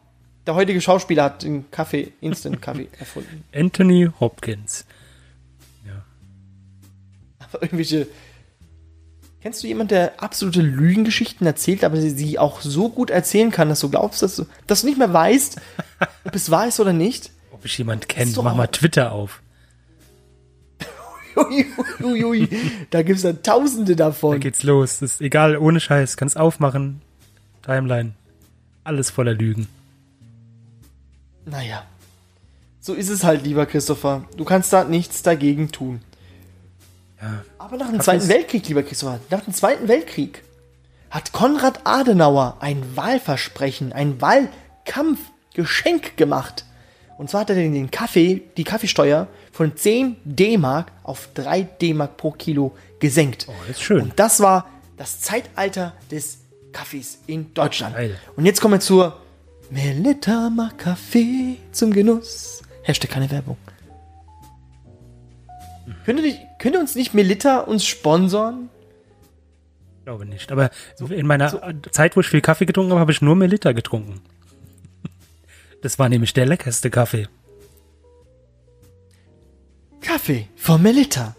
Der heutige Schauspieler hat den Kaffee, Instant Kaffee [laughs] erfunden. Anthony Hopkins. Aber irgendwelche. Kennst du jemanden, der absolute Lügengeschichten erzählt, aber sie, auch so gut erzählen kann, dass du glaubst, dass du, dass du nicht mehr weißt, [laughs] ob es wahr ist oder nicht? Ob ich jemand ist kennt, doch mach mal Twitter auf. Ui, ui, ui, da gibt's dann Tausende Da davon. geht's los. Das ist egal, ohne Scheiß. Kannst aufmachen. Timeline. Alles voller Lügen. Naja. So ist es halt, lieber Christopher. Du kannst da nichts dagegen tun. Ja. Aber nach dem Kaffee Zweiten Weltkrieg, lieber Christopher, nach dem Zweiten Weltkrieg hat Konrad Adenauer ein Wahlversprechen, ein Wahlkampfgeschenk gemacht. Und zwar hat er den Kaffee, die Kaffeesteuer von 10 D-Mark auf 3 D-Mark pro Kilo gesenkt. Oh, das ist schön. Und das war das Zeitalter des Kaffees in Deutschland. Geil. Und jetzt kommen wir zur Melita macht Kaffee zum Genuss. Hashtag keine Werbung. Könnte, nicht, könnte uns nicht Melita uns sponsoren? Glaube nicht. Aber in meiner Zeit, wo ich viel Kaffee getrunken habe, habe ich nur Melita getrunken. Das war nämlich der leckerste Kaffee. Kaffee von Melita.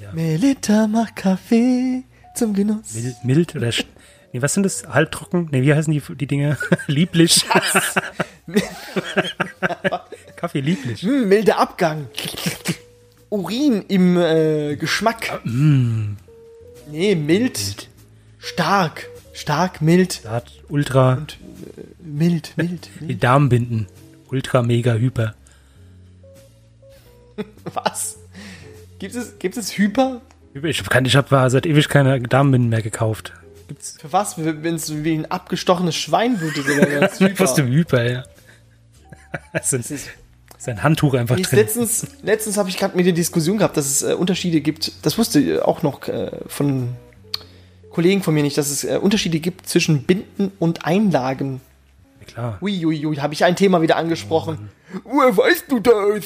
Ja. Melita macht Kaffee zum Genuss. Mild, mild oder nee, was sind das? Halbtrocken? Nee, wie heißen die, die Dinge? [laughs] lieblich. [laughs] Kaffee lieblich. Hm, milder Abgang. Urin im äh, Geschmack. Nee, mild. Stark. Stark, mild, hat Ultra, mild, mild, [laughs] die mild. Darmbinden. Ultra, mega, hyper. [laughs] Was? Gibt es, gibt es Hyper? Ich habe ich hab seit ewig keine Darmbinden mehr gekauft. Gibt's Für was? Wenn es wie ein abgestochenes Schwein blutet oder [laughs] was? Was dem Hyper, ja. Das ist, Das ist- ein Handtuch einfach ist drin. letztens, letztens habe ich gerade mit der Diskussion gehabt, dass es äh, Unterschiede gibt. Das wusste ich auch noch äh, von Kollegen von mir nicht, dass es äh, Unterschiede gibt zwischen Binden und Einlagen. Ja, Klar. Uiuiui, habe ich ein Thema wieder angesprochen. Woher weißt du das?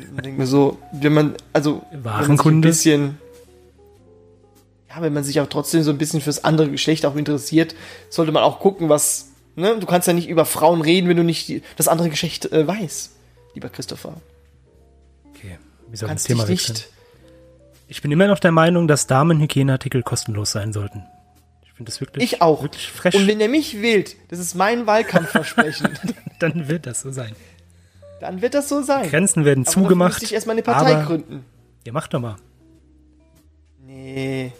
Ich denke mir so, wenn man, also, wenn man sich ein bisschen, ja, wenn man sich auch trotzdem so ein bisschen fürs andere Geschlecht auch interessiert, sollte man auch gucken, was, ne, du kannst ja nicht über Frauen reden, wenn du nicht die, das andere Geschlecht äh, weißt, lieber Christopher. Okay. Wie soll das kannst Thema dich wechseln? nicht, Ich bin immer noch der Meinung, dass Damenhygieneartikel kostenlos sein sollten. Ich finde das wirklich, ich auch. wirklich fresh. Und wenn er mich wählt, das ist mein Wahlkampfversprechen, [laughs] dann wird das so sein. dann wird das so sein. Grenzen werden Aber zugemacht. müsste ich erstmal eine Partei aber, gründen. Ja, mach doch mal. Nee.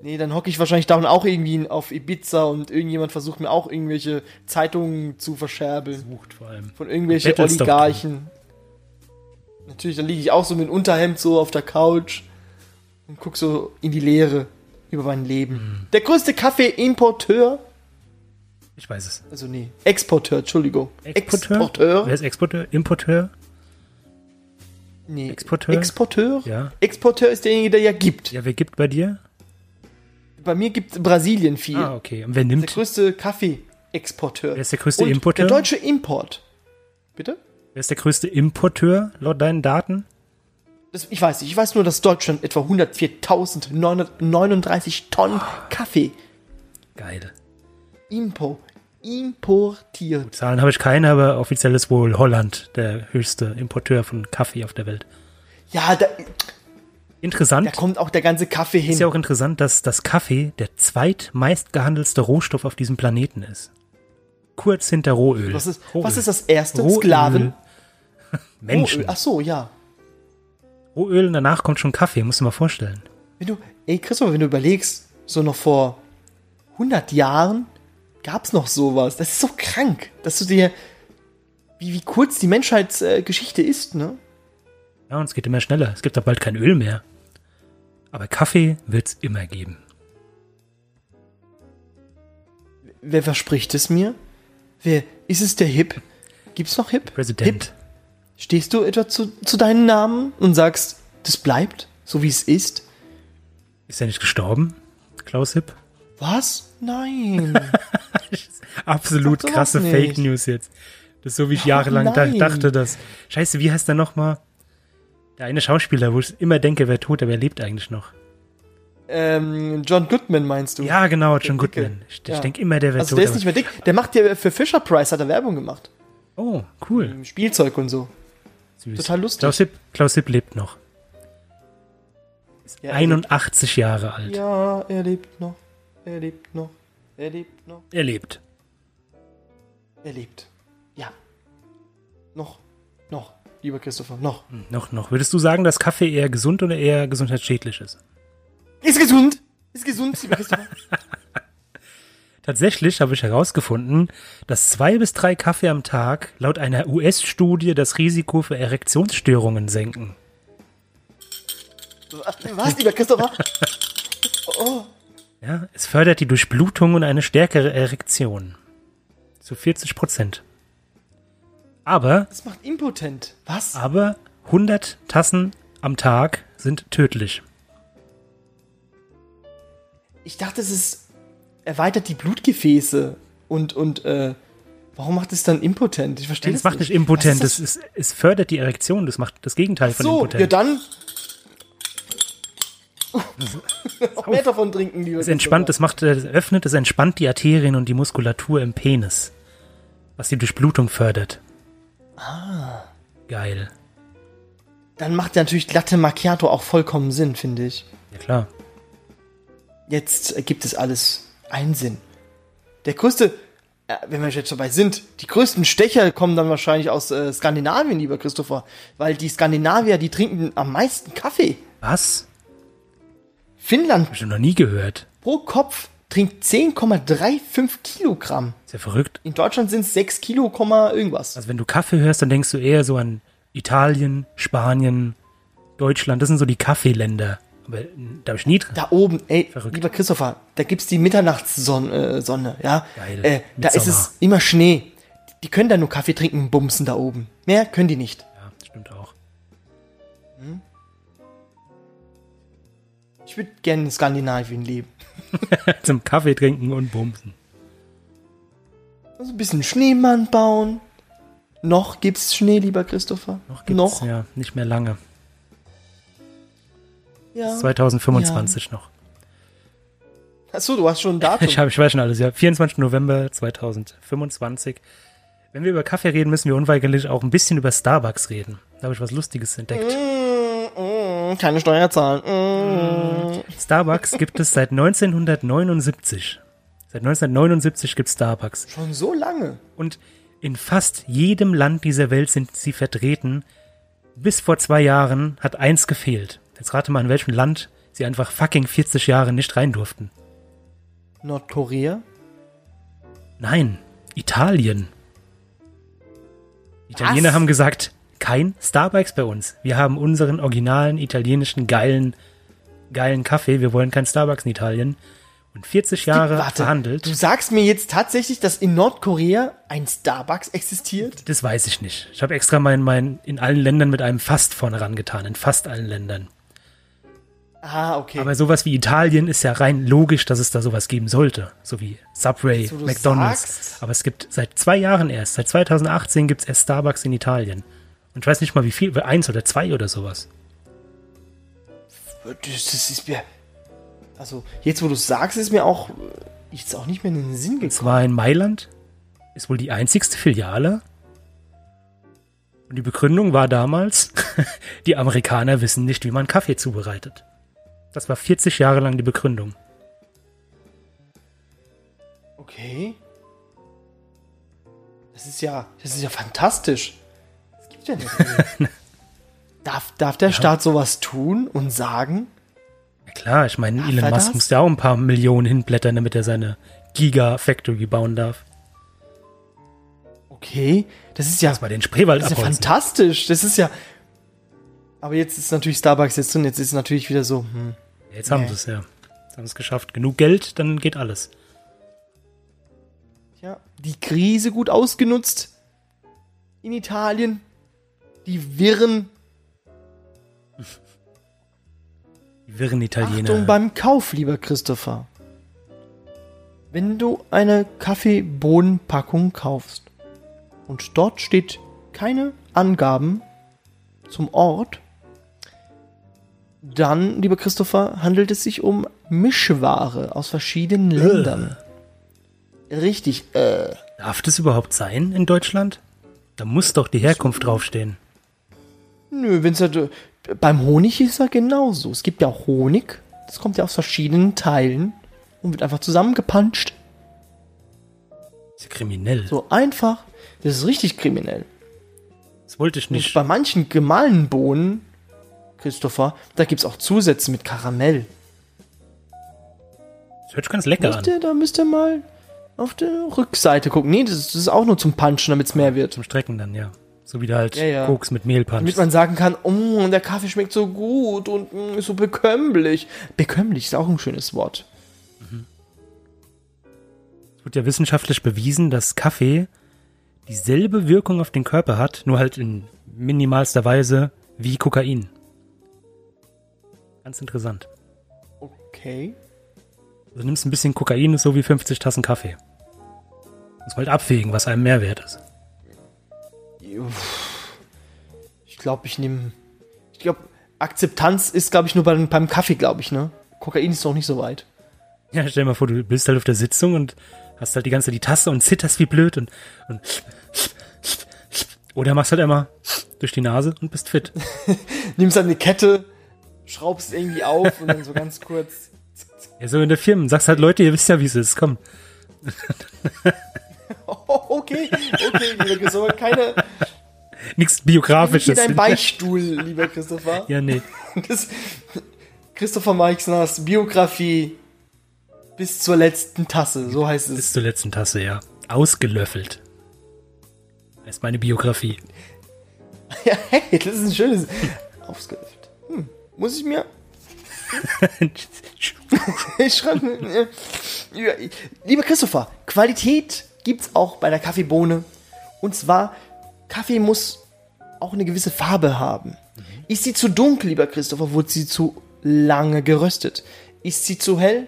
Nee, dann hocke ich wahrscheinlich da und auch irgendwie auf Ibiza und irgendjemand versucht mir auch irgendwelche Zeitungen zu verscherbeln. Bucht vor allem. Von irgendwelchen Oligarchen. Natürlich, dann liege ich auch so mit dem Unterhemd so auf der Couch und guck so in die Leere über mein Leben. Mhm. Der größte Kaffee-Importeur, Ich weiß es. also nee, Exporteur, Entschuldigung. Exporteur? Exporteur? Wer ist Exporteur? Importeur? Nee, Exporteur? Exporteur? Ja. Exporteur ist derjenige, der ja gibt. Ja, wer gibt bei dir? Bei mir gibt Brasilien viel. Ah, okay. Und wer Der nimmt? größte Kaffee-Exporteur. Wer ist der größte Und Importeur? Der deutsche Import. Bitte? Wer ist der größte Importeur laut deinen Daten? Das, ich weiß nicht. Ich weiß nur, dass Deutschland etwa 104.939 Tonnen Kaffee Geil. impo, importiert. Zahlen habe ich keine, aber offiziell ist wohl Holland der höchste Importeur von Kaffee auf der Welt. Ja, da, Interessant. da kommt auch der ganze Kaffee hin. Ist ja auch interessant, dass das Kaffee der zweitmeist gehandelste Rohstoff auf diesem Planeten ist. Kurz hinter Rohöl. was, ist, Rohöl. was ist das erste? Rohöl. Sklaven? [laughs] Menschen. Rohöl. Ach so, ja. Rohöl und danach kommt schon Kaffee, musst du mal vorstellen. Wenn du, ey Christopher, wenn du überlegst, so noch vor 100 Jahren gab's noch sowas. Das ist so krank, dass du dir, wie, wie kurz die Menschheitsgeschichte ist, ne? Ja, und es geht immer schneller. Es gibt doch bald kein Öl mehr. Aber Kaffee wird's immer geben. Wer verspricht es mir? Wer, ist es der Hip? Gibt's noch Hip? Präsident. Hip? Stehst du etwa zu, zu deinen Namen und sagst, das bleibt, so wie es ist? Ist er nicht gestorben? Klaus Hipp? Was? Nein. [laughs] Absolut krasse. Fake News jetzt. Das ist so, wie ich jahrelang da, dachte, dass. Scheiße, wie heißt der nochmal? Der eine Schauspieler, wo ich immer denke, wer tot, aber er lebt eigentlich noch. ähm, John Goodman meinst du? Ja, genau, John Dicke. Goodman. Ich, ich Ja. denke immer, der wäre Also tot. der ist nicht mehr dick. Der macht ja für Fisher Price hat er Werbung gemacht. oh, cool. Spielzeug und so. Süß. Total lustig. Klaus Hipp, Klaus Hipp lebt noch. Ja, er 81 Jahre alt. lebt- Ja, er lebt noch. Er lebt noch. Er lebt noch. Er lebt. Er lebt. Ja. Noch. Noch. Lieber Christopher, noch. Hm, Noch, noch. Würdest du sagen, dass Kaffee eher gesund oder eher gesundheitsschädlich ist? Ist gesund. Ist gesund, lieber Christopher. [laughs] Tatsächlich habe ich herausgefunden, dass zwei bis drei Kaffee am Tag laut einer US-Studie das Risiko für Erektionsstörungen senken. Was, lieber Christopher? [laughs] Ja, es fördert die Durchblutung und eine stärkere Erektion. Zu 40 Prozent. Aber, Das macht impotent. Was? aber 100 Tassen am Tag sind tödlich. Ich dachte, es ist erweitert die Blutgefäße und und äh, warum macht es dann impotent? Ich verstehe Es das macht nicht impotent, Was es, ist ist, es fördert die Erektion, das macht das Gegenteil das? von So, impotent. ja dann [laughs] noch mehr davon trinken, lieber Es entspannt, es macht, es öffnet, es entspannt die Arterien und die Muskulatur im Penis. Was die Durchblutung fördert. Ah. Geil. Dann macht ja natürlich Latte Macchiato auch vollkommen Sinn, finde ich. Ja klar. Jetzt ergibt es alles einen Sinn. Der größte, äh, wenn wir jetzt dabei sind, die größten Stecher kommen dann wahrscheinlich aus äh, Skandinavien, lieber Christopher. Weil die Skandinavier, die trinken am meisten Kaffee. Was? Finnland Hab ich noch nie gehört. pro Kopf trinkt 10,35 Kilogramm. Ist ja verrückt. In Deutschland sind es 6 Kilo, irgendwas. Also wenn du Kaffee hörst, dann denkst du eher so an Italien, Spanien, Deutschland. Das sind so die Kaffeeländer. Aber äh, da habe ich nie dran. Da oben, ey, Verrückt. lieber Christopher, da gibt's die Mitternachtssonne, äh, Sonne, ja. Geil. Äh, da ist es immer Schnee. Die können da nur Kaffee trinken und bumsen da oben. Mehr können die nicht. Ja, stimmt auch. Ich würde gerne in Skandinavien leben. [laughs] Zum Kaffee trinken und bumsen. Also ein bisschen Schneemann bauen. Noch gibt's Schnee, lieber Christopher. Noch gibt's, Noch? ja, nicht mehr lange. Ja. 2025 noch. Achso, du hast schon ein Datum. Ich, hab, ich weiß schon alles, ja. 24. November 2025. Wenn wir über Kaffee reden, müssen wir unweigerlich auch ein bisschen über Starbucks reden. Da habe ich was Lustiges entdeckt. Mm, mm, keine Steuer zahlen. Mm. Starbucks gibt es seit 1979. Seit 1979 gibt es Starbucks. Schon so lange. Und in fast jedem Land dieser Welt sind sie vertreten. Bis vor zwei Jahren hat eins gefehlt. Jetzt rate mal, in welchem Land sie einfach fucking 40 Jahre nicht rein durften. Nordkorea? Nein, Italien. Italiener Was? haben gesagt, kein Starbucks bei uns. Wir haben unseren originalen italienischen geilen, geilen Kaffee. Wir wollen kein Starbucks in Italien. Und 40 Jahre Warte, verhandelt. du sagst mir jetzt tatsächlich, dass in Nordkorea ein Starbucks existiert? Das weiß ich nicht. Ich habe extra mein, mein in allen Ländern mit einem Fast vorne rangetan. In fast allen Ländern. Ah, okay. Aber sowas wie Italien ist ja rein logisch, dass es da sowas geben sollte. So wie Subway, So McDonalds. sagst. Aber es gibt seit zwei Jahren erst, seit 2018 gibt es erst Starbucks in Italien. Und ich weiß nicht mal wie viel, eins oder zwei oder sowas. das, ist mir. Also, jetzt wo du sagst, ist mir auch jetzt auch nicht mehr in den Sinn Es gekommen. war in Mailand, ist wohl die einzigste Filiale. Und die Begründung war damals, [laughs] die Amerikaner wissen nicht, wie man Kaffee zubereitet. Das war 40 Jahre lang die Begründung. Okay. Das ist ja, das ist ja fantastisch. Das gibt's ja nicht. [laughs] darf, darf der Staat sowas tun und sagen? Ja klar, ich meine, Darf Elon Musk das? muss ja auch ein paar Millionen hinblättern, damit er seine Giga-Factory bauen darf. Okay, das ist ja, Lass mal den Spreewald das ist ja fantastisch. Das ist ja. Aber jetzt ist natürlich Starbucks jetzt drin. Jetzt ist es natürlich wieder so. Hm. Jetzt haben Nee. sie es ja. Jetzt haben sie es geschafft. Genug Geld, dann geht alles. Ja, die Krise gut ausgenutzt in Italien. Die Wirren. [laughs] Die wirren Italiener. Achtung beim Kauf, lieber Christopher. Wenn du eine Kaffeebohnenpackung kaufst und dort steht keine Angaben zum Ort, dann, lieber Christopher, handelt es sich um Mischware aus verschiedenen Ländern. Richtig, äh. Darf das überhaupt sein in Deutschland? Da muss doch die Herkunft draufstehen. Nö, wenn's halt, äh, beim Honig ist er genauso. Es gibt ja auch Honig. Das kommt ja aus verschiedenen Teilen und wird einfach zusammengepanscht. ist ja kriminell. So einfach. Das ist richtig kriminell. Das wollte ich Und nicht. bei manchen gemahlenen Bohnen, Christopher, da gibt's auch Zusätze mit Karamell. Das hört sich ganz lecker Müsst an. ihr, da müsst ihr mal auf der Rückseite gucken. Nee, das ist, das ist auch nur zum Punchen, damit's mehr wird. Zum Strecken dann, ja. So wie du halt Ja, ja. Koks mit Mehl Damit punchst. man sagen kann, oh, der Kaffee schmeckt so gut und mm, ist so bekömmlich. Bekömmlich ist auch ein schönes Wort. Es wird ja wissenschaftlich bewiesen, dass Kaffee dieselbe Wirkung auf den Körper hat, nur halt in minimalster Weise wie Kokain. Ganz interessant. Okay. Also nimmst ein bisschen Kokain, ist so wie 50 Tassen Kaffee. Muss halt abwägen, was einem mehr wert ist. Ich glaube, ich nehme. Ich glaube, Akzeptanz ist, glaube ich, nur beim, beim Kaffee, glaube ich, ne? Kokain ist noch nicht so weit. Ja, stell dir mal vor, du bist halt auf der Sitzung und hast halt die ganze die Tasse und zitterst wie blöd und, und oder machst halt einmal durch die Nase und bist fit. [laughs] Nimmst dann eine Kette, schraubst irgendwie auf und dann so ganz kurz. Ja, so in der Firma. Sagst halt, Leute, ihr wisst ja, wie es ist. Komm. [laughs] Okay, okay, lieber Christopher, keine. Nichts Nicht Biografisches. hier dein Beichtstuhl, lieber Christopher. ja, nee. Das, Christopher Meixners Biografie bis zur letzten Tasse, so heißt es. Bis zur letzten Tasse, ja. Ausgelöffelt. Ist meine Biografie. [laughs] Ja, hey, das ist ein schönes. Ausgelöffelt. Hm, muss ich mir. [laughs] Ich schreibe mir. Ja, lieber Christopher, Qualität gibt's auch bei der Kaffeebohne. Und zwar, Kaffee muss auch eine gewisse Farbe haben. Ist sie zu dunkel, lieber Christopher, wurde sie zu lange geröstet. Ist sie zu hell,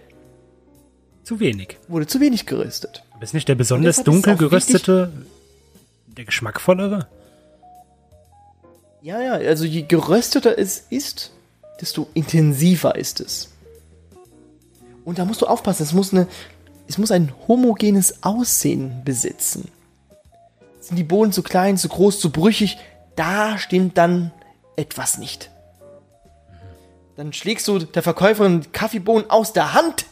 Zu wenig. wurde zu wenig geröstet. Aber ist nicht der besonders dunkel geröstete der geschmackvollere? Ja, ja, also je gerösteter es ist, desto intensiver ist es. Und da musst du aufpassen, es muss, eine, es muss ein homogenes Aussehen besitzen. Sind die Bohnen zu klein, zu groß, zu brüchig, da stimmt dann etwas nicht. Dann schlägst du der Verkäuferin Kaffeebohnen aus der Hand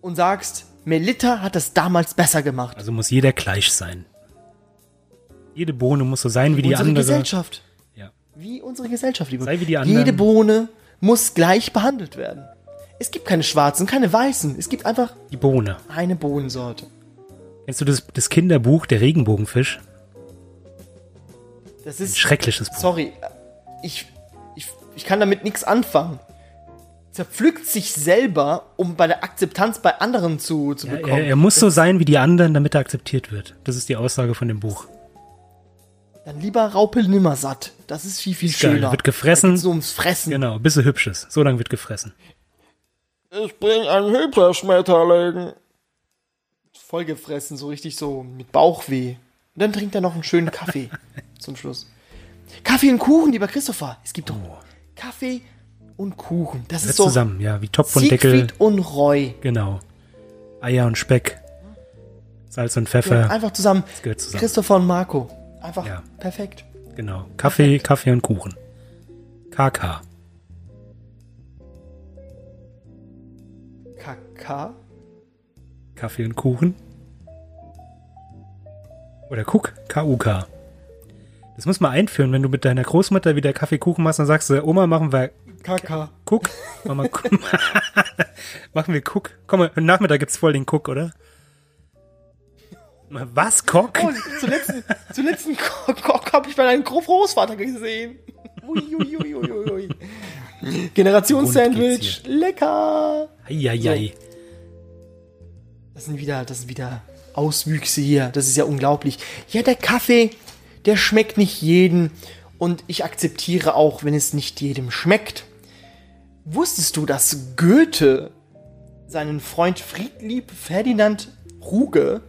und sagst, Melitta hat das damals besser gemacht. Also muss jeder gleich sein. Jede Bohne muss so sein wie die unsere andere. Gesellschaft. Wie unsere Gesellschaft, lieber. Sei wie die anderen. Jede Bohne muss gleich behandelt werden. Es gibt keine schwarzen, keine weißen. Es gibt einfach Die Bohne. eine Bohnensorte. Kennst du das, das Kinderbuch Der Regenbogenfisch? Das ist. Schreckliches Buch. Sorry. Ich, ich, ich kann damit nichts anfangen. Zerpflückt sich selber, um bei der Akzeptanz bei anderen zu, zu bekommen. Er, er muss so sein wie die anderen, damit er akzeptiert wird. Das ist die Aussage von dem Buch. Dann lieber Raupel nimmersatt. Das ist viel, viel Geil, schöner. wird gefressen. Nur ums Fressen. Genau, bis er hübsch ist. So lange wird gefressen. Ich bring einen Hyperschmetterling. Voll gefressen, so richtig so mit Bauchweh. Und dann trinkt er noch einen schönen Kaffee [laughs] zum Schluss. Kaffee und Kuchen, lieber Christopher. Es gibt doch Kaffee und Kuchen. Das Wird ist so zusammen, ja, wie Topf und Deckel. Siegfried und Roy. Genau. Eier und Speck. Salz und Pfeffer. Einfach zusammen. gehört zusammen. Christopher und Marco. Einfach Ja. perfekt. Genau. Kaffee, Kaffee und Kuchen. KK. KK. Kaffee und Kuchen. Oder Kuck, K-U-K. Das muss man einführen, wenn du mit deiner Großmutter wieder Kaffeekuchen machst, dann sagst du, Oma, machen wir KK. Kuck. [laughs] machen wir Kuck. Komm, heute Nachmittag gibt's voll den Kuck, oder? Was, Kock? Oh, zuletzt, zuletzt einen habe ich bei deinem Großvater gesehen. Ui, ui, ui, ui, ui, ui. Rund geht's Generationssandwich. Lecker. Eieiei. Das sind wieder, das sind wieder Auswüchse hier. Das ist ja unglaublich. Ja, der Kaffee, der schmeckt nicht jedem. Und ich akzeptiere auch, wenn es nicht jedem schmeckt. Wusstest du, dass Goethe seinen Freund Friedlieb Ferdinand Ruge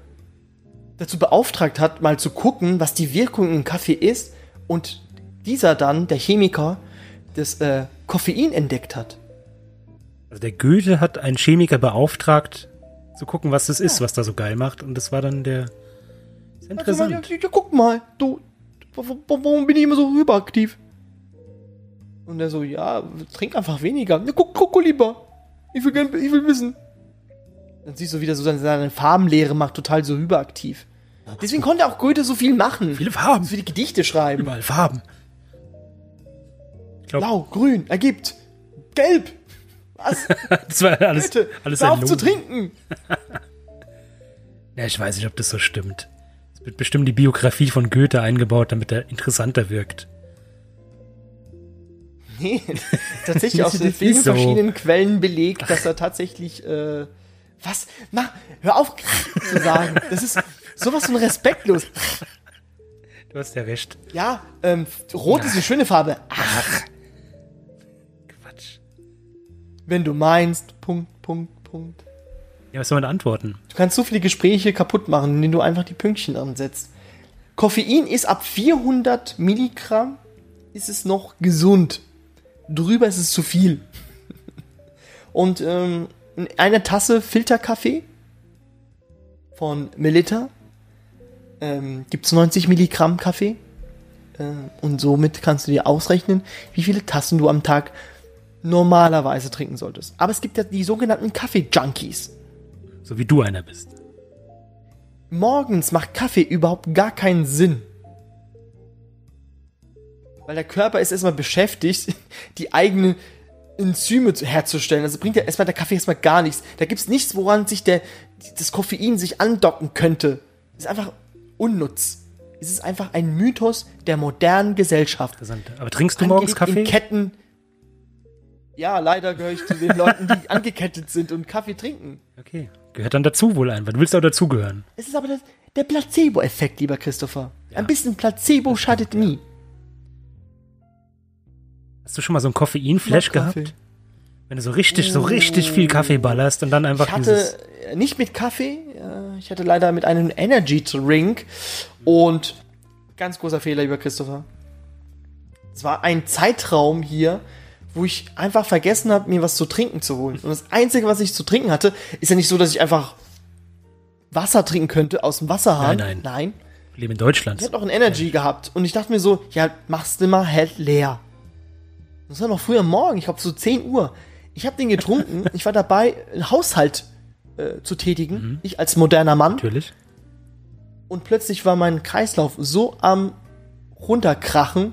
dazu beauftragt hat, mal zu gucken, was die Wirkung im Kaffee ist und dieser dann, der Chemiker, das äh, Koffein entdeckt hat. Also der Goethe hat einen Chemiker beauftragt, zu gucken, was das ist, was da so geil macht. Und das war dann der. Ist Also, ja, interessant. ja, ja, guck mal, du, wa- wa- warum bin ich immer so hyperaktiv? Und er so, ja, trink einfach weniger. Ja, guck, guck lieber. Ich will, gern, ich will wissen. Dann siehst du wieder so seine, seine Farbenlehre macht total so hyperaktiv. Deswegen konnte auch Goethe so viel machen. Viele Farben. Für die Gedichte schreiben. Überall Farben. Ich glaube, Blau, grün, ergibt. Gelb. Was? [laughs] das war alles, Bitte, alles hör auf zu trinken. [laughs] Ja, ich weiß nicht, ob das so stimmt. Es wird bestimmt die Biografie von Goethe eingebaut, damit er interessanter wirkt. [laughs] Nee, tatsächlich aus den vielen so. verschiedenen Quellen belegt, dass er tatsächlich, äh, was? Mach, hör auf zu sagen. Das ist sowas von respektlos. Du hast recht. Ja, ähm, rot ist eine schöne Farbe. Ach, Quatsch. wenn du meinst, Punkt, Punkt, Punkt. Ja, was soll man antworten? Du kannst so viele Gespräche kaputt machen, indem du einfach die Pünktchen ansetzt. Koffein ist ab 400 Milligramm ist es noch gesund. Drüber ist es zu viel. Und ähm, in einer Tasse Filterkaffee von Melitta ähm, gibt es 90 Milligramm Kaffee. Äh, und somit kannst du dir ausrechnen, wie viele Tassen du am Tag normalerweise trinken solltest. Aber es gibt ja die sogenannten Kaffee-Junkies. So wie du einer bist. Morgens macht Kaffee überhaupt gar keinen Sinn. Weil der Körper ist erstmal beschäftigt, [laughs] die eigene Enzyme zu- herzustellen. Also bringt ja erstmal der Kaffee erstmal gar nichts. Da gibt's nichts, woran sich der, das Koffein sich andocken könnte. Ist einfach unnutz. Es ist einfach ein Mythos der modernen Gesellschaft. Aber trinkst du morgens Angelegt in Kaffee? Ketten. Ja, leider gehöre ich zu den Leuten, die [laughs] angekettet sind und Kaffee trinken. Okay. Gehört dann dazu wohl einfach. Du willst auch dazugehören. Es ist aber das, der Placebo-Effekt, lieber Christopher. Ein bisschen Placebo schadet nie. Hast du schon mal so einen Koffein-Flash mag Kaffee. Wenn du so richtig, so richtig viel Kaffee ballerst und dann einfach Ich hatte dieses. nicht mit Kaffee, äh, ich hatte leider mit einem Energy Drink und ganz großer Fehler, lieber Christopher. Es war ein Zeitraum hier, wo ich einfach vergessen habe, mir was zu trinken zu holen. Und das Einzige, was ich zu trinken hatte, ist ja nicht so, dass ich einfach Wasser trinken könnte aus dem Wasserhahn. Nein, nein. Nein. Wir leben in Deutschland. Ich hatte noch ein Energy gehabt und ich dachte mir so, ja, mach's mal halt leer. Das war noch früher Morgen, ich glaube so 10 Uhr. Ich habe den getrunken, ich war dabei, einen Haushalt äh, zu tätigen, ich als moderner Mann. Natürlich. Und plötzlich war mein Kreislauf so am runterkrachen,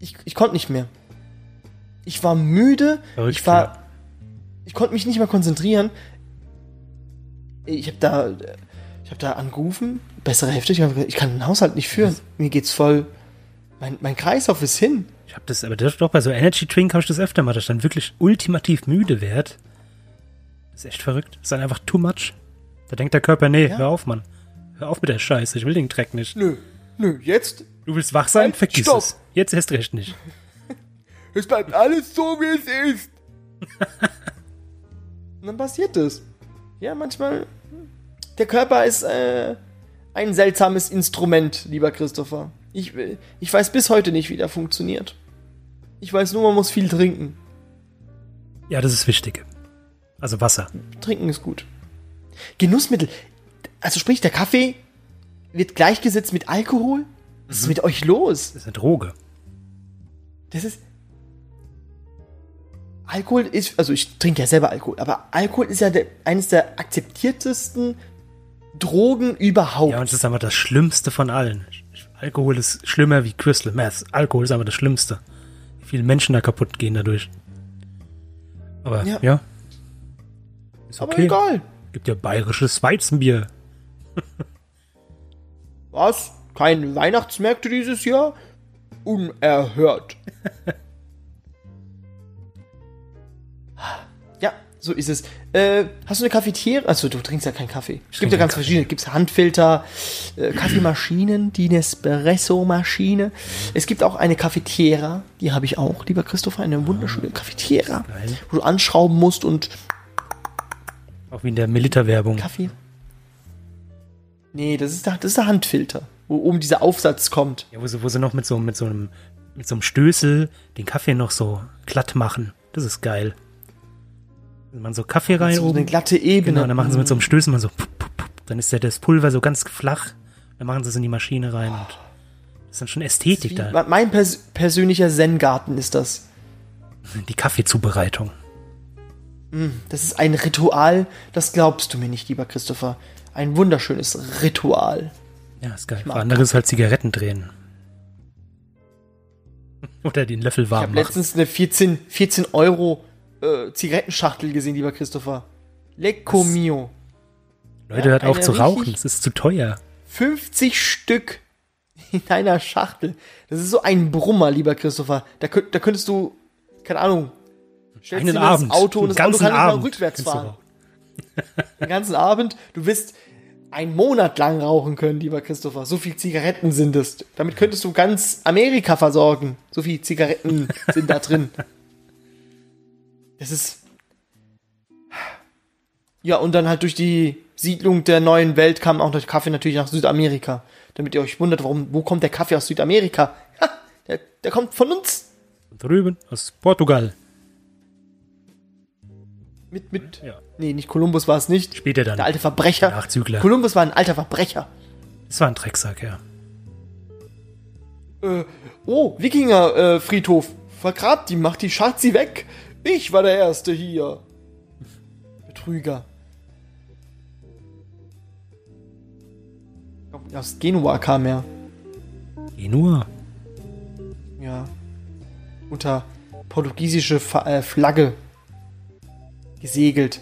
ich, ich konnte nicht mehr. Ich war müde, Verrückt, ich war, ja. ich konnte mich nicht mehr konzentrieren. Ich habe da, ich habe da angerufen, bessere Hälfte, ich, hab gesagt, ich kann den Haushalt nicht führen. Mir geht's voll, mein, mein Kreislauf ist hin. Ich habe das, aber das doch bei so Energy Drink habe ich das öfter mal, dass ich dann wirklich ultimativ müde werd. Das ist echt verrückt. Ist dann einfach too much. Da denkt der Körper, nee, Ja. hör auf, Mann. Hör auf mit der Scheiße, ich will den Dreck nicht. Nö, nö, jetzt, Du willst wach sein? Halt, Vergiss stopp. es. Jetzt erst recht nicht. [laughs] es bleibt alles so, wie es ist. [laughs] Und dann passiert es. Ja, manchmal, der Körper ist äh, ein seltsames Instrument, lieber Christopher. Ich, äh, ich weiß bis heute nicht, wie der funktioniert. Ich weiß nur, man muss viel trinken. Ja, das ist wichtig. Also Wasser. Trinken ist gut. Genussmittel. Also sprich, der Kaffee wird gleichgesetzt mit Alkohol? Was ist mit euch los? Das ist eine Droge. Das ist. Alkohol ist, also ich trinke ja selber Alkohol, aber Alkohol ist ja der, eines der akzeptiertesten Drogen überhaupt. Ja, und es ist einfach das Schlimmste von allen. Alkohol ist schlimmer wie Crystal Meth. Alkohol ist einfach das Schlimmste. Viele Menschen da kaputt gehen dadurch. Aber ja. Ja. Ist aber okay. egal. Gibt ja bayerisches Weizenbier. Was? Keine Weihnachtsmärkte dieses Jahr? Unerhört. [laughs] so ist es. Äh, hast du eine Cafetiere? Achso, du trinkst ja keinen Kaffee. Es gibt ja ganz keinen verschiedene. Gibt's Handfilter, äh, Kaffeemaschinen, die Nespresso-Maschine. Es gibt auch eine Cafetiera, die habe ich auch, lieber Christopher, eine wunderschöne Cafetiera, wo du anschrauben musst und Auch wie in der Militerwerbung. Kaffee. Nee, das ist der, das ist der Handfilter, wo oben dieser Aufsatz kommt. Ja, wo sie, wo sie noch mit so, mit so einem, mit so einem Stößel den Kaffee noch so glatt machen. Das ist geil. Wenn man so Kaffee rein So oben. eine glatte Ebene. Genau, dann machen sie mit so einem Stößel mal so, pup, pup, pup. dann ist ja das Pulver so ganz flach. Dann machen sie es in die Maschine rein. Und das ist dann schon Ästhetik da. Mein pers persönlicher Zen-Garten ist das. Die Kaffeezubereitung. Das ist ein Ritual, das glaubst du mir nicht, lieber Christopher. Ein wunderschönes Ritual. Ja, ist geil. mag Für andere ist halt Zigaretten drehen. [laughs] Oder den Löffel Ich warm habe machen. letztens eine 14, 14 Euro äh, Zigarettenschachtel gesehen, lieber Christopher. Lecco mio. Leute, Ja, hört auf zu rauchen. Das ist zu teuer. 50 Stück in einer Schachtel. Das ist so ein Brummer, lieber Christopher. Da, könnt, da könntest du, keine Ahnung, stellst Einen dir das Abend. Auto und das Auto ganzen kann Abend rückwärts fahren. Den ganzen Abend. Du wirst einen Monat lang rauchen können, lieber Christopher. So viel Zigaretten sind es. Damit könntest du ganz Amerika versorgen. So viel Zigaretten sind da drin. [laughs] Das ist. Ja, und dann halt durch die Siedlung der neuen Welt kam auch der Kaffee natürlich nach Südamerika. Damit ihr euch wundert, warum, wo kommt der Kaffee aus Südamerika? Ha, der, der kommt von uns. Drüben aus Portugal. Mit, mit. Ja. Nee, nicht Kolumbus war es nicht. Später dann. Der alte Verbrecher. Der Nachzügler. Kolumbus war ein alter Verbrecher. Das war ein Drecksack, ja. Äh, oh, Wikinger-Friedhof. Äh. Vergrabt die, macht die, schart sie weg. Ich war der Erste hier. Betrüger. Aus Genua kam er. Geh nur. Ja. Unter portugiesische äh, Flagge gesegelt.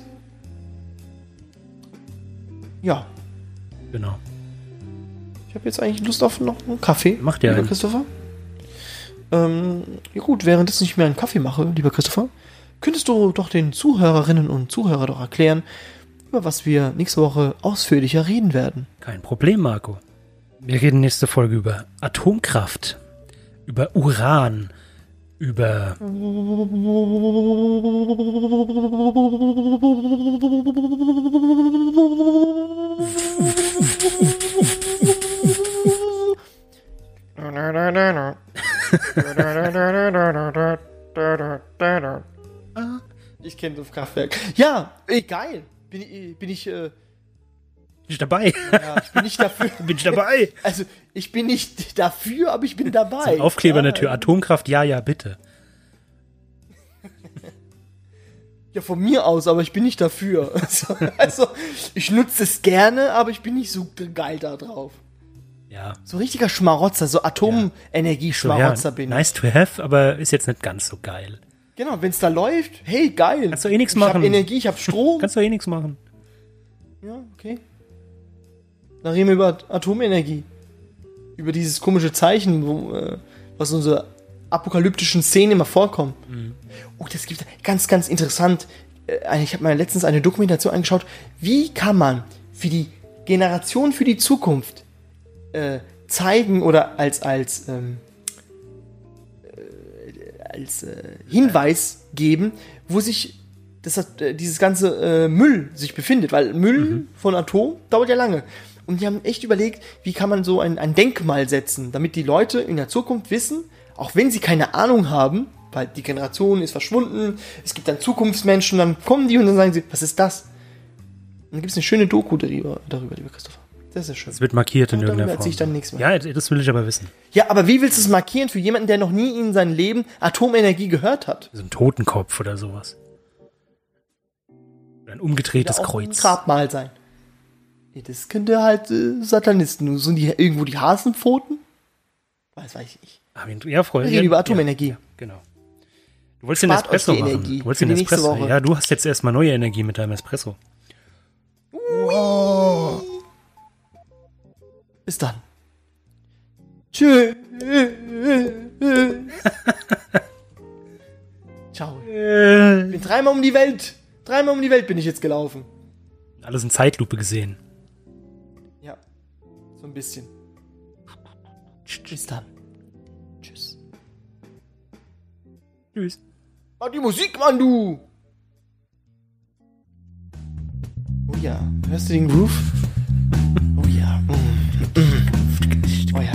Ja, Genau. ich habe jetzt eigentlich Lust auf noch einen Kaffee. Mach dir lieber einen. Christopher. Ähm, ja gut, während ich mir einen Kaffee mache, lieber Christopher, könntest du doch den Zuhörerinnen und Zuhörern doch erklären, über was wir nächste Woche ausführlicher reden werden. Kein Problem, Marco. Wir reden nächste Folge über Atomkraft, über Uran, über [laughs] Ich kenne das Kraftwerk. Ja, ey, geil. Bin, ich- bin ich, äh, Bin ich dabei? ja, ich bin nicht dafür. [laughs] Bin ich dabei? Also, ich bin nicht dafür, aber ich bin [laughs] dabei. Aufkleber an der Tür. Atomkraft, ja, ja, bitte. Ja, von mir aus, aber ich bin nicht dafür. Also, also ich nutze es gerne, aber ich bin nicht so geil da drauf. Ja. So richtiger Schmarotzer, so So, ja, Atomenergie-Schmarotzer bin ich. nice to have, aber ist jetzt nicht ganz so geil. Genau, wenn es da läuft, hey, geil. Kannst du eh ich machen. habe Energie, ich habe [laughs] Strom. Kannst du eh nichts machen. ja, okay. Dann reden wir über Atomenergie. Über dieses komische Zeichen, wo, äh, was in unsere apokalyptischen Szenen immer vorkommen. Oh, das gibt ganz, ganz interessant. Äh, Ich habe mir letztens eine Dokumentation angeschaut. Wie kann man für die Generation für die Zukunft äh, zeigen oder als als ähm, äh, als äh, Hinweis geben, wo sich das, äh, dieses ganze äh, Müll sich befindet, weil Müll von Atom dauert ja lange. Und die haben echt überlegt, wie kann man so ein, ein Denkmal setzen, damit die Leute in der Zukunft wissen, auch wenn sie keine Ahnung haben, weil die Generation ist verschwunden, es gibt dann Zukunftsmenschen, dann kommen die und dann sagen sie, was ist das? Und dann gibt es eine schöne Doku darüber, darüber, lieber Christopher. Das ist schön. Es wird markiert in Ja, irgendeiner erzähl ich Form. dann nächstes Mal. Ja, das will ich aber wissen. Ja, aber wie willst du es markieren für jemanden, der noch nie in seinem Leben Atomenergie gehört hat? So ein Totenkopf oder sowas. Oder ein umgedrehtes Oder auch Kreuz. Ein Grabmal sein. Ja, das könnte halt äh, Satanisten. Sind die irgendwo die Hasenpfoten? Weiß, weiß ich nicht. Ah, Ja, Freunde. Wir reden über Atomenergie. Ja, genau. Du wolltest den Espresso machen. Energie Du wolltest den Espresso. Ja, du hast jetzt erstmal neue Energie mit deinem Espresso. Bis dann. Tschüss. [laughs] Ciao. Ich bin dreimal um die Welt. Dreimal um die Welt bin ich jetzt gelaufen. Alles in Zeitlupe gesehen. Ja. So ein bisschen. Bis dann. Tschüss. Tschüss. Mach die Musik, Mann, du! Oh ja, hörst du den Groove? [laughs] Oh ja. Mm. Oh ja.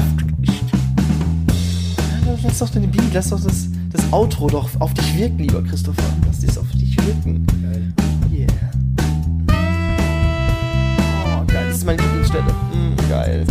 Lass doch den Beat, lass doch das, das Outro doch auf dich wirken, lieber Christopher. Lass das auf dich wirken. Yeah. Oh, geil, das ist meine Lieblingsstelle. Mm, geil.